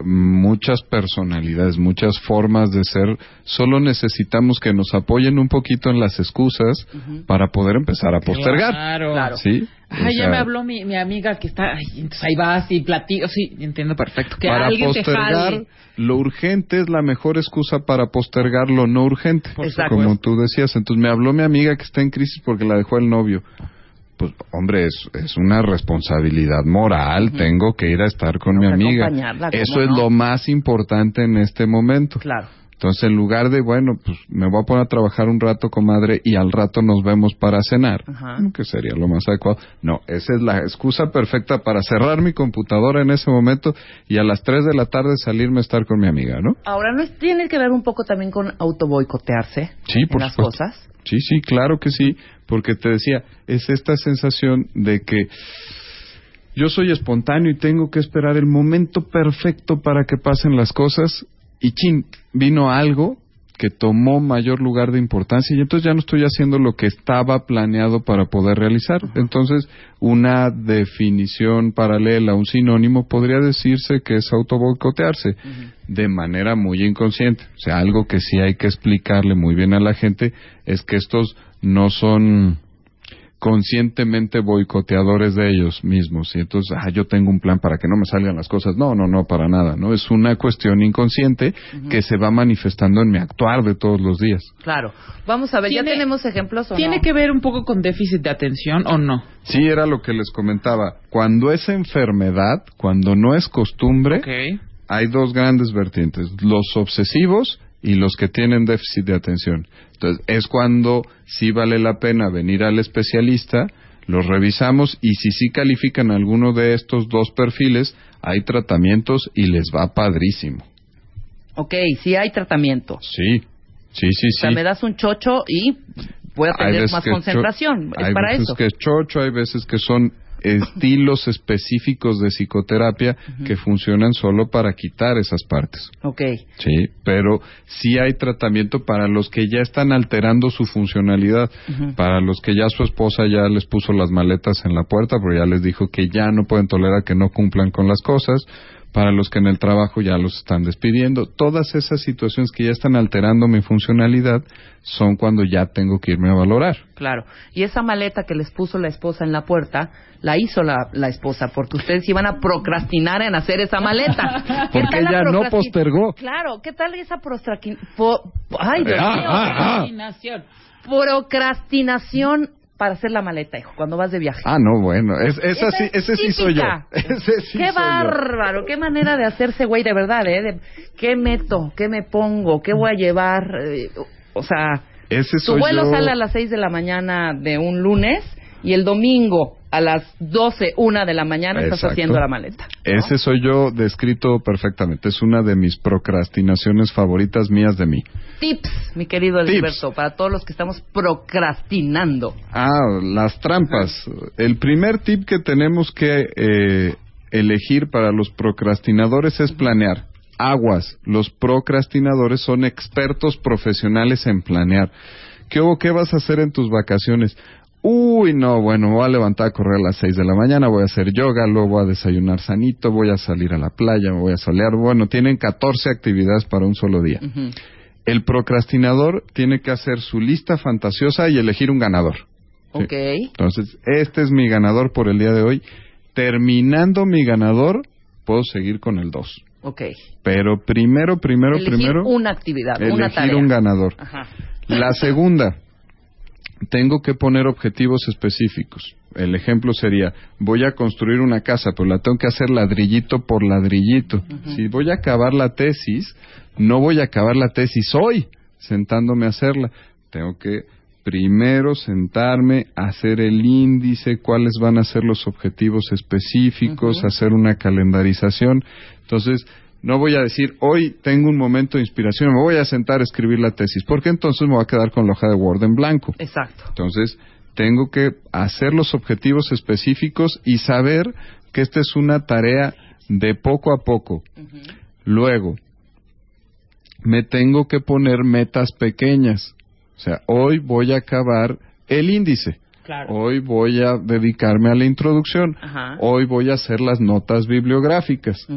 F: muchas personalidades, muchas formas de ser, solo necesitamos que nos apoyen un poquito en las excusas para poder empezar a postergar.
D: Claro.
B: Claro.
F: ¿Sí?
D: Ay,
F: O
D: ya me habló mi, mi amiga que está. Ay, entonces ahí vas y platico. Sí, entiendo perfecto. Que
F: para
D: alguien te
F: postergar
D: jale.
F: lo urgente es la mejor excusa para postergar lo no urgente.
B: Exacto.
F: Como tú decías. Entonces me habló mi amiga que está en crisis porque la dejó el novio. Pues, hombre, es, es una responsabilidad moral. Tengo que ir a estar con
B: Tengo
F: mi amiga.
B: acompañarla, ¿cómo
F: Eso es
B: no?
F: lo más importante en este momento.
B: Claro.
F: Entonces, en lugar de, bueno, pues me voy a poner a trabajar un rato, comadre, y al rato nos vemos para cenar,
B: Ajá.
F: que sería lo más adecuado. No, esa es la excusa perfecta para cerrar mi computadora en ese momento y a las 3 de la tarde salirme a estar con mi amiga, ¿no?
B: Ahora, ¿no es- tiene que ver un poco también con autoboicotearse
F: Sí,
B: en
F: por
B: las
F: supuesto.
B: cosas?
F: Sí, sí, claro que sí, porque te decía, es esta sensación de que yo soy espontáneo y tengo que esperar el momento perfecto para que pasen las cosas y chin, vino algo que tomó mayor lugar de importancia y entonces ya no estoy haciendo lo que estaba planeado para poder realizar. Entonces, una definición paralela, un sinónimo, podría decirse que es autoboicotearse de manera muy inconsciente. O sea, algo que sí hay que explicarle muy bien a la gente es que estos no son conscientemente boicoteadores de ellos mismos. Y entonces ah, yo tengo un plan para que no me salgan las cosas no no no para nada no es una cuestión inconsciente que se va manifestando en mi actuar de todos los días.
B: Claro. Vamos a ver, ¿ya tenemos ejemplos o
D: ¿Tiene
B: no?
D: que ver un poco con déficit de atención o no?
F: sí era lo que les comentaba. Cuando es enfermedad cuando no es costumbre hay dos grandes vertientes, los obsesivos y los que tienen déficit de atención. Entonces, es cuando sí vale la pena venir al especialista, los revisamos y si sí califican alguno de estos dos perfiles, hay tratamientos y les va padrísimo.
B: Ok, sí hay tratamiento.
F: Sí, sí, sí,
B: O sea,
F: sí.
B: me das un chocho y voy a tener más concentración. Es
F: hay
B: para
F: veces
B: eso.
F: que es chocho, hay veces que son estilos específicos de psicoterapia que funcionan solo para quitar esas partes.
B: Ok.
F: Sí, pero sí hay tratamiento para los que ya están alterando su funcionalidad, para los que ya su esposa ya les puso las maletas en la puerta, porque ya les dijo que ya no pueden tolerar que no cumplan con las cosas, para los que en el trabajo ya los están despidiendo. Todas esas situaciones que ya están alterando mi funcionalidad son cuando ya tengo que irme a valorar.
B: Claro. Y esa maleta que les puso la esposa en la puerta, la hizo la, la esposa, porque ustedes iban a procrastinar en hacer esa maleta. ¿Qué
F: Porque
B: tal la
F: ella no postergó.
B: Claro, ¿qué tal esa po- Ay, Dios
F: Ah,
B: mío.
F: ah, ah.
B: Procrastinación para hacer la maleta, hijo, cuando vas de viaje.
F: Ah, no, bueno, es, esa
B: Esa
F: sí,
B: es
F: ese sí soy yo. Ese sí
B: qué
F: soy yo.
B: bárbaro, qué manera de hacerse güey de verdad, ¿eh? De, ¿Qué meto? ¿Qué me pongo? ¿Qué voy a llevar? Eh, o sea,
F: Ese
B: tu
F: soy
B: vuelo
F: yo.
B: sale a las 6 de la mañana de un lunes y el domingo a las 12, una de la mañana estás haciendo la maleta. ¿no?
F: Ese soy yo descrito perfectamente. Es una de mis procrastinaciones favoritas mías de mí.
B: Tips, mi querido. Alberto, para todos los que estamos procrastinando.
F: Ah, las trampas. El primer tip que tenemos que eh, elegir para los procrastinadores es planear. Aguas, los procrastinadores son expertos profesionales en planear. ¿Qué hubo? ¿Qué vas a hacer en tus vacaciones? Uy, no, bueno, me voy a levantar a correr a las 6 de la mañana, voy a hacer yoga, luego voy a desayunar sanito, voy a salir a la playa, me voy a solear. Bueno, tienen 14 actividades para un solo día. El procrastinador tiene que hacer su lista fantasiosa y elegir un ganador. Sí.
B: Ok.
F: Entonces, este es mi ganador por el día de hoy. Terminando mi ganador, puedo seguir con el 2.
B: Ok.
F: Pero primero, primero,
B: Elegir
F: primero,
B: una actividad, una
F: elegir
B: tarea.
F: un ganador.
B: Ajá.
F: La segunda, tengo que poner objetivos específicos. El ejemplo sería, voy a construir una casa, pero la tengo que hacer ladrillito por ladrillito. Si voy a acabar la tesis, no voy a acabar la tesis hoy, sentándome a hacerla. Tengo que primero sentarme, hacer el índice, cuáles van a ser los objetivos específicos, hacer una calendarización. Entonces, no voy a decir, hoy tengo un momento de inspiración, me voy a sentar a escribir la tesis, porque entonces me voy a quedar con la hoja de Word en blanco.
B: Exacto.
F: Entonces, tengo que hacer los objetivos específicos y saber que esta es una tarea de poco a poco. Luego, me tengo que poner metas pequeñas. O sea, hoy voy a acabar el índice.
B: Claro.
F: Hoy voy a dedicarme a la introducción.
B: Ajá.
F: Hoy voy a hacer las notas bibliográficas.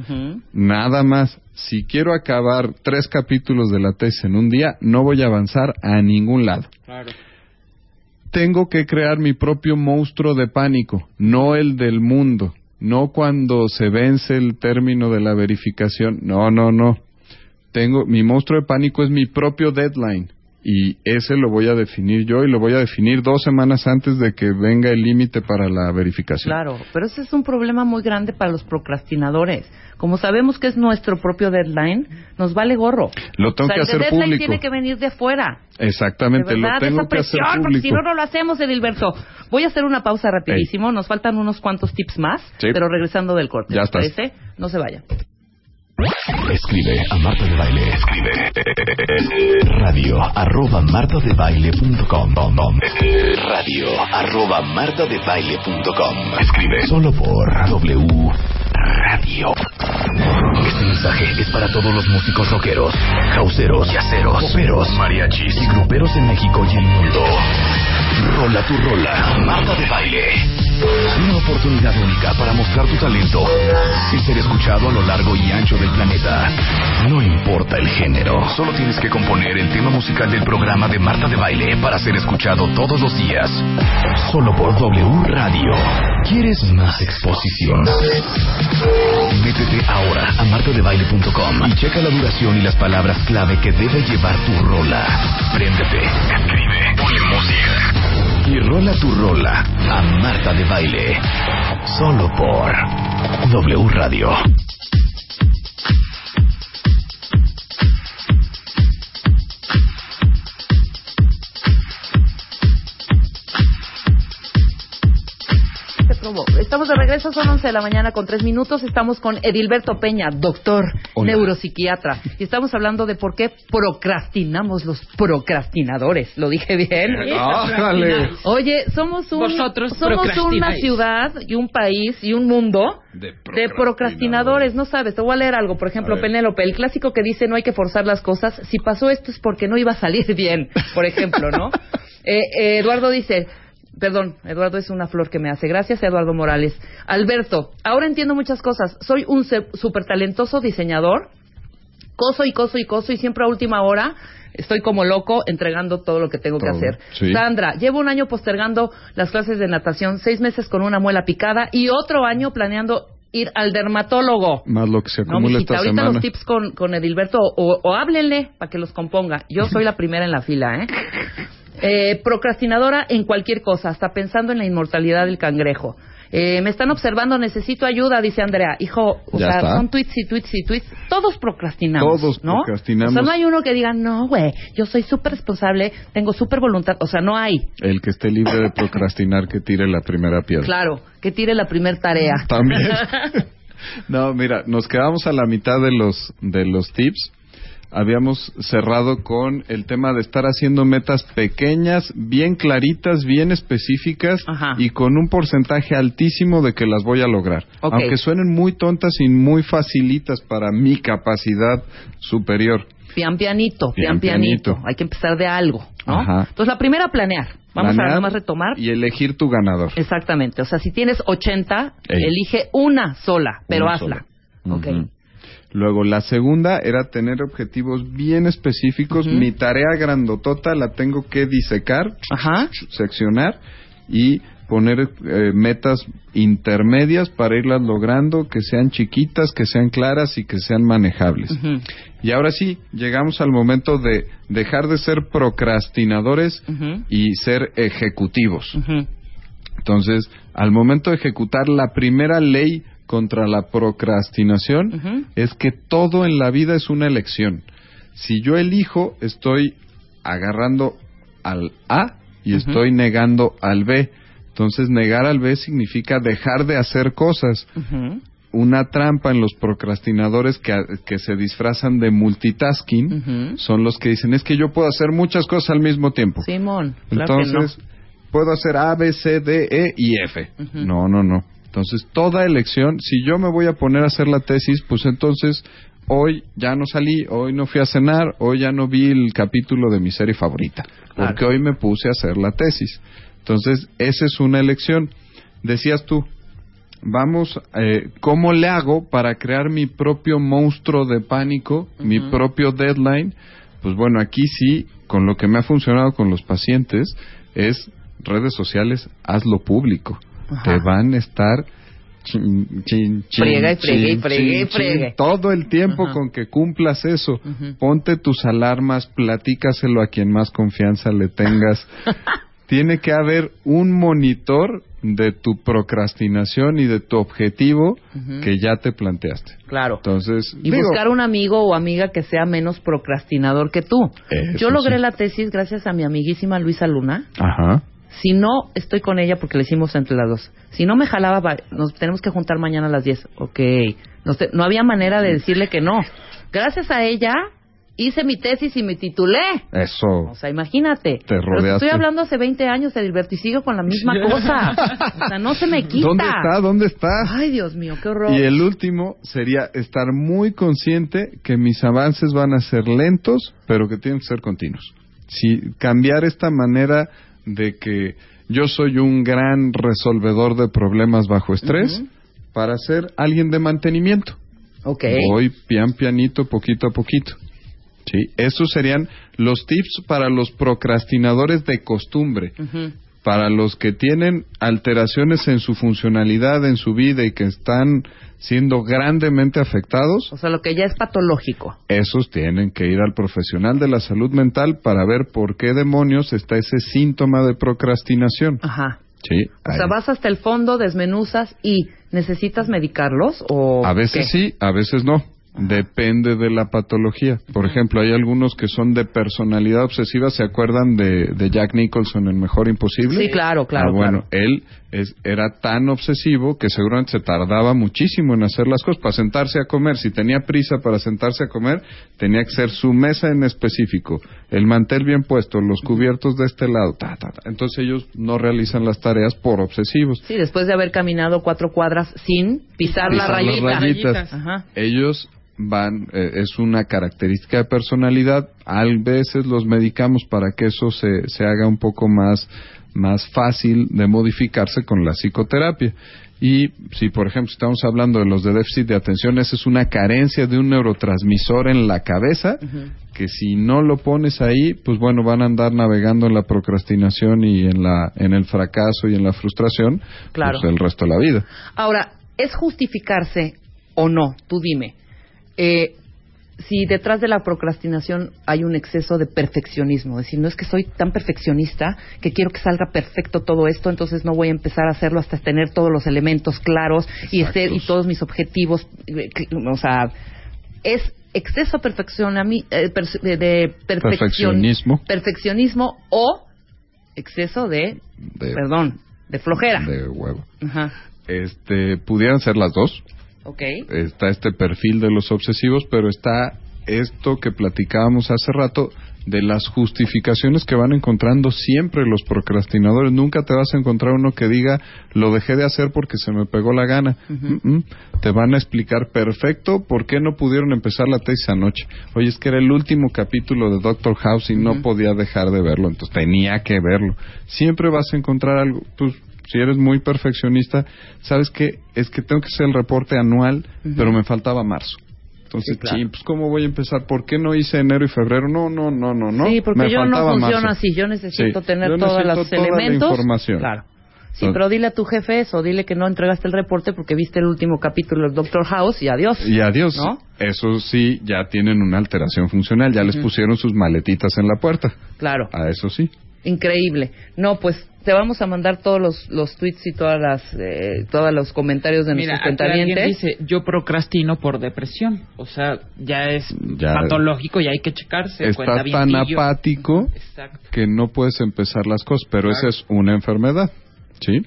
F: Nada más. Si quiero acabar tres capítulos de la tesis en un día, no voy a avanzar a ningún lado.
D: Claro.
F: Tengo que crear mi propio monstruo de pánico, no el del mundo. No cuando se vence el término de la verificación. No, no, no. Tengo mi monstruo de pánico es mi propio deadline y ese lo voy a definir yo y lo voy a definir dos semanas antes de que venga el límite para la verificación.
B: Claro, pero ese es un problema muy grande para los procrastinadores. Como sabemos que es nuestro propio deadline, nos vale gorro.
F: Lo tengo
B: O sea,
F: que
B: el
F: hacer
B: deadline
F: público.
B: tiene que venir de fuera.
F: Exactamente,
B: de verdad,
F: lo tengo
B: esa
F: que hacer
B: presión, porque si
F: público.
B: no, no lo hacemos, Edilberto. Voy a hacer una pausa rapidísimo. Nos faltan unos cuantos tips más,
F: Sí.
B: pero regresando del corte.
F: Ya
B: ¿les
F: estás.
B: No se vayan.
A: Escribe a Marta de Baile. Escribe radio arroba martadebaile.com. Radio arroba martadebaile.com. Escribe solo por W Radio. Este mensaje es para todos los músicos rockeros, houseeros, yaceros, poperos, mariachis y gruperos en México y el mundo. Rola tu rola, Marta de Baile. Una oportunidad única para mostrar tu talento y ser escuchado a lo largo y ancho del planeta. No importa el género, solo tienes que componer el tema musical del programa de Marta de Baile para ser escuchado todos los días. Solo por W Radio. ¿Quieres más exposición? Métete ahora a martadebaile.com y checa la duración y las palabras clave que debe llevar tu rola. Préndete, escribe, pone música y rola tu rola a Marta de Baile. Solo por W Radio.
B: Estamos de regreso, son 11 de la mañana con 3 minutos. Estamos con Edilberto Peña, doctor,
F: Hola.
B: neuropsiquiatra. Y estamos hablando de por qué procrastinamos los procrastinadores. ¿Lo dije bien? Oye, somos, un,
D: Vosotros
B: somos una ciudad y un país y un mundo
F: De
B: de
F: procrastinadores.
B: No sabes, te voy a leer algo. Por ejemplo. Penélope, el clásico que dice no hay que forzar las cosas. Si pasó esto es porque no iba a salir bien, por ejemplo, ¿no? Eh, eh, Eduardo dice... Perdón, Eduardo es una flor que me hace. Gracias, Eduardo Morales. Alberto, ahora entiendo muchas cosas. Soy un súper talentoso diseñador. Coso y coso y coso y siempre a última hora estoy como loco entregando todo lo que tengo que hacer.
F: sí.
B: Sandra, llevo un año postergando las clases de natación, seis meses con una muela picada y otro año planeando ir al dermatólogo.
F: Más lo que se
B: No,
F: acumula
B: mijita,
F: esta
B: ahorita
F: semana.
B: los tips con, con Edilberto o, o háblenle para que los componga. Yo soy la primera en la fila, ¿eh? Eh, procrastinadora en cualquier cosa, hasta pensando en la inmortalidad del cangrejo. Eh, me están observando, necesito ayuda, dice Andrea. Hijo, o
F: Ya
B: sea,
F: está.
B: son tweets y tweets y tweets. Todos procrastinamos.
F: Todos
B: ¿no?
F: procrastinamos.
B: O sea, no hay uno que diga, no, güey, yo soy súper responsable, tengo súper voluntad. O sea, no hay.
F: El que esté libre de procrastinar que tire la primera piedra.
B: Claro, que tire la primer tarea.
F: También. no, mira, nos quedamos a la mitad de los de los tips. Habíamos cerrado con el tema de estar haciendo metas pequeñas, bien claritas, bien específicas
B: Ajá.
F: y con un porcentaje altísimo de que las voy a lograr. Aunque suenen muy tontas y muy facilitas para mi capacidad superior.
B: Pian pianito, pian,
F: Pian
B: pianito.
F: pianito.
B: Hay que empezar de algo, ¿no?
F: Ajá.
B: Entonces, la primera, planear. Vamos
F: Planear
B: a retomar.
F: Y elegir tu ganador.
B: Exactamente. O sea, si tienes 80,
F: Ey.
B: elige una sola, pero
F: Una
B: hazla.
F: sola. Luego, la segunda era tener objetivos bien específicos. Mi tarea grandotota la tengo que disecar,
B: Ajá.
F: seccionar y poner eh, metas intermedias para irlas logrando, que sean chiquitas, que sean claras y que sean manejables. Y ahora sí, llegamos al momento de dejar de ser procrastinadores y ser ejecutivos. Entonces, al momento de ejecutar la primera ley contra la procrastinación es que todo en la vida es una elección. Si yo elijo, estoy agarrando al A y estoy negando al B. Entonces, negar al B significa dejar de hacer cosas. Una trampa en los procrastinadores que, que se disfrazan de multitasking son los que dicen, es que yo puedo hacer muchas cosas al mismo tiempo.
B: Simón, claro que no.
F: Entonces, puedo hacer A, B, C, D, E y F. No, no, no. Entonces, toda elección, si yo me voy a poner a hacer la tesis, pues entonces hoy ya no salí, hoy no fui a cenar, hoy ya no vi el capítulo de mi serie favorita, porque
B: Claro.
F: hoy me puse a hacer la tesis. Entonces, esa es una elección. Decías tú, vamos, eh, ¿cómo le hago para crear mi propio monstruo de pánico, mi propio deadline? Pues bueno, aquí sí, con lo que me ha funcionado con los pacientes, es redes sociales, hazlo público.
B: Ajá.
F: Te van a estar chin, chin,
B: y
F: todo el tiempo
B: Ajá.
F: con que cumplas eso. Ponte tus alarmas, platícaselo a quien más confianza le tengas. Tiene que haber un monitor de tu procrastinación y de tu objetivo que ya te planteaste.
B: Claro.
F: Entonces,
B: Y
F: digo,
B: buscar un amigo o amiga que sea menos procrastinador que tú. Yo logré
F: sí.
B: la tesis gracias a mi amiguísima Luisa Luna.
F: Ajá.
B: Si no estoy con ella porque le hicimos entre las dos. Si no me jalaba, va- nos tenemos que juntar mañana a las 10. Ok. No, sé, no había manera de decirle que no. Gracias a ella hice mi tesis y me titulé.
F: Eso.
B: O sea, imagínate.
F: Te rodeaste.
B: estoy hablando hace 20 años, Edilberto, y sigo con la misma cosa. O sea, no se me quita.
F: ¿Dónde está? ¿Dónde está?
B: Ay, Dios mío, qué horror.
F: Y el último sería estar muy consciente que mis avances van a ser lentos, pero que tienen que ser continuos. Si cambiar esta manera de que yo soy un gran resolvedor de problemas bajo estrés para ser alguien de mantenimiento.
B: Ok.
F: Voy pian pianito, poquito a poquito. Sí, esos serían los tips para los procrastinadores de costumbre. Para los que tienen alteraciones en su funcionalidad, en su vida y que están siendo grandemente afectados,
B: O sea, lo que ya es patológico.
F: esos tienen que ir al profesional de la salud mental para ver por qué demonios está ese síntoma de procrastinación.
B: Ajá.
F: Sí,
B: O sea, vas hasta el fondo, desmenuzas y ¿necesitas medicarlos o
F: a veces
B: qué?
F: sí, a veces no. Depende de la patología. Por ejemplo, hay algunos que son de personalidad obsesiva. ¿Se acuerdan de, de Jack Nicholson en Mejor Imposible?
B: Sí, claro, claro,
F: Ah, bueno,
B: claro.
F: él es, era tan obsesivo que seguramente se tardaba muchísimo en hacer las cosas. Para sentarse a comer, si tenía prisa para sentarse a comer, tenía que ser su mesa en específico, el mantel bien puesto, los cubiertos de este lado. ta, ta, ta. Entonces ellos no realizan las tareas por obsesivos.
B: Sí, después de haber caminado cuatro cuadras sin pisar, la
F: Pisar las
B: rayita.
F: rayitas.
B: Ajá.
F: Ellos van, eh, es una característica de personalidad. A veces los medicamos para que eso se, se haga un poco más, más fácil de modificarse con la psicoterapia. Y si, por ejemplo, estamos hablando de los de déficit de atención, esa es una carencia de un neurotransmisor en la cabeza, que si no lo pones ahí, pues bueno, van a andar navegando en la procrastinación y en, la, en el fracaso y en la frustración
B: Claro.
F: pues, el resto de la vida.
B: Ahora, ¿es justificarse o no? Tú dime. Eh, si detrás de la procrastinación hay un exceso de perfeccionismo, es decir, no es que soy tan perfeccionista que quiero que salga perfecto todo esto, entonces no voy a empezar a hacerlo hasta tener todos los elementos claros y, este- y todos mis objetivos, eh, o sea, es exceso perfeccionami- eh, de, de perfeccion-
F: Perfeccionismo.
B: perfeccionismo o exceso de,
F: De-
B: perdón, de flojera.
F: De huevo.
B: Ajá.
F: Este, pudieran ser las dos.
B: Ok.
F: Está este perfil de los obsesivos, pero está esto que platicábamos hace rato de las justificaciones que van encontrando siempre los procrastinadores. Nunca te vas a encontrar uno que diga, lo dejé de hacer porque se me pegó la gana. Mm, mm. Te van a explicar perfecto por qué no pudieron empezar la tesis anoche. Oye, es que era el último capítulo de Doctor House y no podía dejar de verlo, entonces tenía que verlo. Siempre vas a encontrar algo. Pues, si eres muy perfeccionista, ¿sabes qué? Es que tengo que hacer el reporte anual, pero me faltaba marzo. Entonces,
B: Sí, claro.
F: pues ¿cómo voy a empezar? ¿Por qué no hice enero y febrero? No, no, no, no, no.
B: Sí, porque
F: Me
B: yo no funciono
F: marzo.
B: así. Yo necesito
F: Sí,
B: tener todos los
F: toda la
B: elementos.
F: información.
B: Claro. Sí, pero dile a tu jefe eso, dile que no entregaste el reporte porque viste el último capítulo del Doctor House y adiós.
F: Y adiós.
B: ¿No?
F: Eso sí, ya tienen una alteración funcional, ya les pusieron sus maletitas en la puerta.
B: Claro.
F: A eso sí.
B: Increíble. No, pues te vamos a mandar todos los, los tweets y todas las eh, todos los comentarios de
D: Mira,
B: nuestros cuentavientes.
D: dice, yo procrastino por depresión. O sea, ya es
F: Ya-
D: patológico y hay que checarse.
F: Estás tan apático
D: Exacto.
F: que no puedes empezar las cosas, pero
D: Claro.
F: esa es una enfermedad, ¿sí?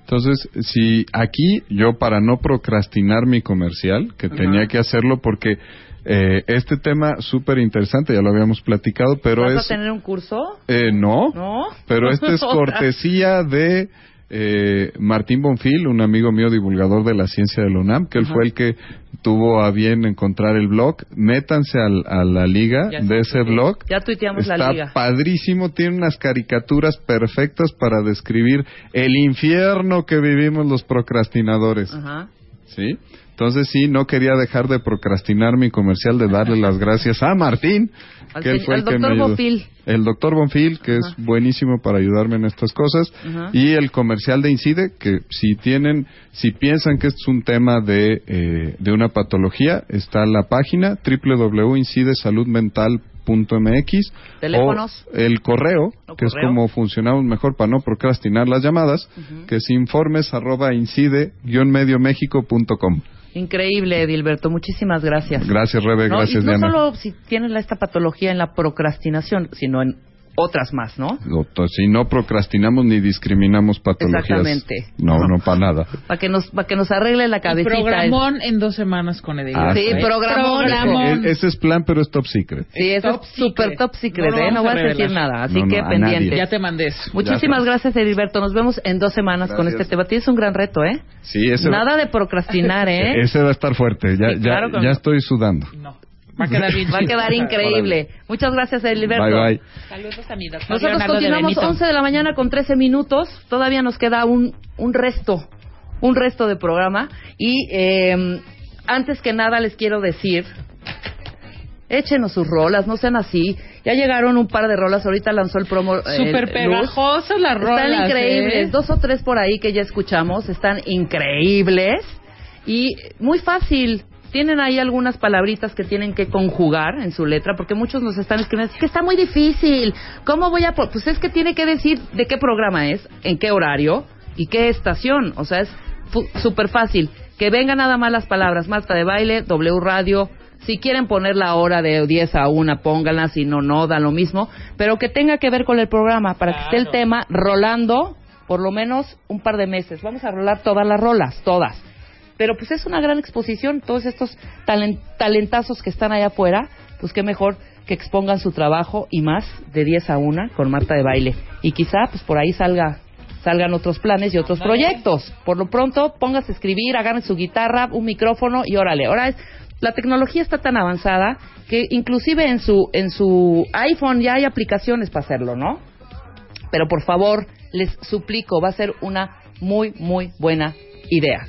F: Entonces, si aquí yo para no procrastinar mi comercial, que tenía que hacerlo porque eh, este tema súper interesante, ya lo habíamos platicado, pero
B: ¿Vas
F: es...
B: a tener un curso?
F: Eh, no,
B: ¿No?
F: pero este es cortesía de eh, Martín Bonfil, un amigo mío divulgador de la ciencia de la UNAM, que él
B: Ajá.
F: fue el que tuvo a bien encontrar el blog. Métanse al- a la liga
B: Ya
F: de ese blog.
B: Ya tuiteamos la
F: Está
B: liga.
F: padrísimo, tiene unas caricaturas perfectas para describir el infierno que vivimos los procrastinadores.
B: Ajá.
F: ¿Sí? Entonces sí, no quería dejar de procrastinar mi comercial de darle las gracias a Martín, que él fue el que
B: doctor. Bonfil.
F: El doctor Bonfil, que es buenísimo para ayudarme en estas cosas.
B: Ajá.
F: Y el comercial de Incide, que si tienen, si piensan que es un tema de, eh, de una patología, está la página www.incidesaludmental.mx
B: Teléfonos.
F: o el correo,
B: O
F: que es como funcionamos mejor para no procrastinar las llamadas, que es informes arroba incide-mediomexico.com.
B: Increíble, Edilberto. Muchísimas gracias.
F: Gracias, Rebe,
B: No,
F: gracias,
B: y no
F: Diana.
B: solo si tienen la- esta patología en la procrastinación, sino en otras más, ¿no?
F: Doctor, si no procrastinamos ni discriminamos patologías.
B: Exactamente.
F: No, no, para nada.
B: Para que nos para que nos arregle la cabecita.
D: Programón en dos semanas con Edil.
F: Ah,
B: Sí,
F: sí.
B: programón.
D: Programón.
F: E- ese es plan, pero es top secret.
B: Sí,
D: Top
B: es super
D: secret.
B: top secret,
D: No
B: ¿eh? No voy
D: a
B: a decir nada, así
F: No, no,
B: que pendiente.
D: Ya te mandé eso.
B: Muchísimas gracias, Edilberto. Nos vemos en dos semanas con
F: Gracias.
B: este tema. Tienes un gran reto, ¿eh?
F: Sí, ese,
B: Nada de procrastinar, ¿eh?
F: ese va a estar fuerte. Ya,
B: Sí, claro
F: ya, ya
B: no.
F: estoy sudando.
D: No. Va a quedar bien.
B: Va a
D: chido.
B: quedar increíble. Muchas gracias, Edilberto.
F: Bye, bye.
D: Saludos, amigas.
B: Nosotros
D: Leonardo de
B: continuamos
D: Benito.
B: 11 de la mañana con 13 minutos. Todavía nos queda un, un resto, un resto de programa. Y eh, antes que nada les quiero decir, échenos sus rolas, no sean así. Ya llegaron un par de rolas, ahorita lanzó el promo. eh,
D: Súper
B: Luz.
D: pegajosas las rolas.
B: Están increíbles,
D: ¿eh?
B: dos o tres por ahí que ya escuchamos, están increíbles y muy fácil. Tienen ahí algunas palabritas que tienen que conjugar en su letra, porque muchos nos están escribiendo, es que está muy difícil. ¿Cómo voy a...? po-?" Pues es que tiene que decir de qué programa es, en qué horario y qué estación. O sea, es súper fácil. Que vengan nada más las palabras, Marta de Baile, W Radio, si quieren poner la hora de 10 a 1, pónganla, si no, no, da lo mismo. Pero que tenga que ver con el programa, para que esté el tema rolando por lo menos un par de meses. Vamos a rolar todas las rolas, todas. Pero pues es una gran exposición, todos estos talen- talentazos que están allá afuera, pues qué mejor que expongan su trabajo y más de 10 a 1 con Marta de Baile. Y quizá pues por ahí salga salgan otros planes y otros proyectos. Por lo pronto, póngase a escribir, agarren su guitarra, un micrófono y órale. Ahora es, la tecnología está tan avanzada que inclusive en su en su iPhone ya hay aplicaciones para hacerlo, ¿no? Pero por favor, les suplico, va a ser una muy muy buena idea.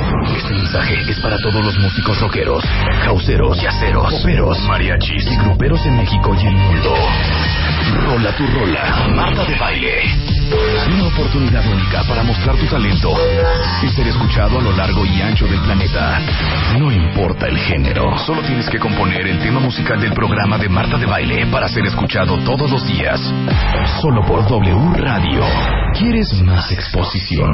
A: Mensaje es para todos los músicos rockeros, causeros, yaceros, poperos, mariachis y gruperos en México y el mundo. Rola tu rola, Marta de Baile. Una oportunidad única para mostrar tu talento y ser escuchado a lo largo y ancho del planeta. No importa el género, solo tienes que componer el tema musical del programa de Marta de Baile para ser escuchado todos los días. Solo por W Radio. ¿Quieres más exposición?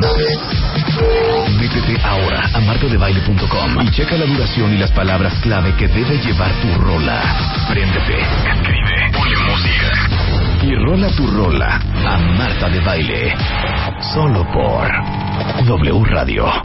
A: Métete ahora a martadebaile.com y checa la duración y las palabras clave que debe llevar tu rola. Préndete, escribe, ponle música y rola tu rola a Marta de Baile. Solo por W Radio.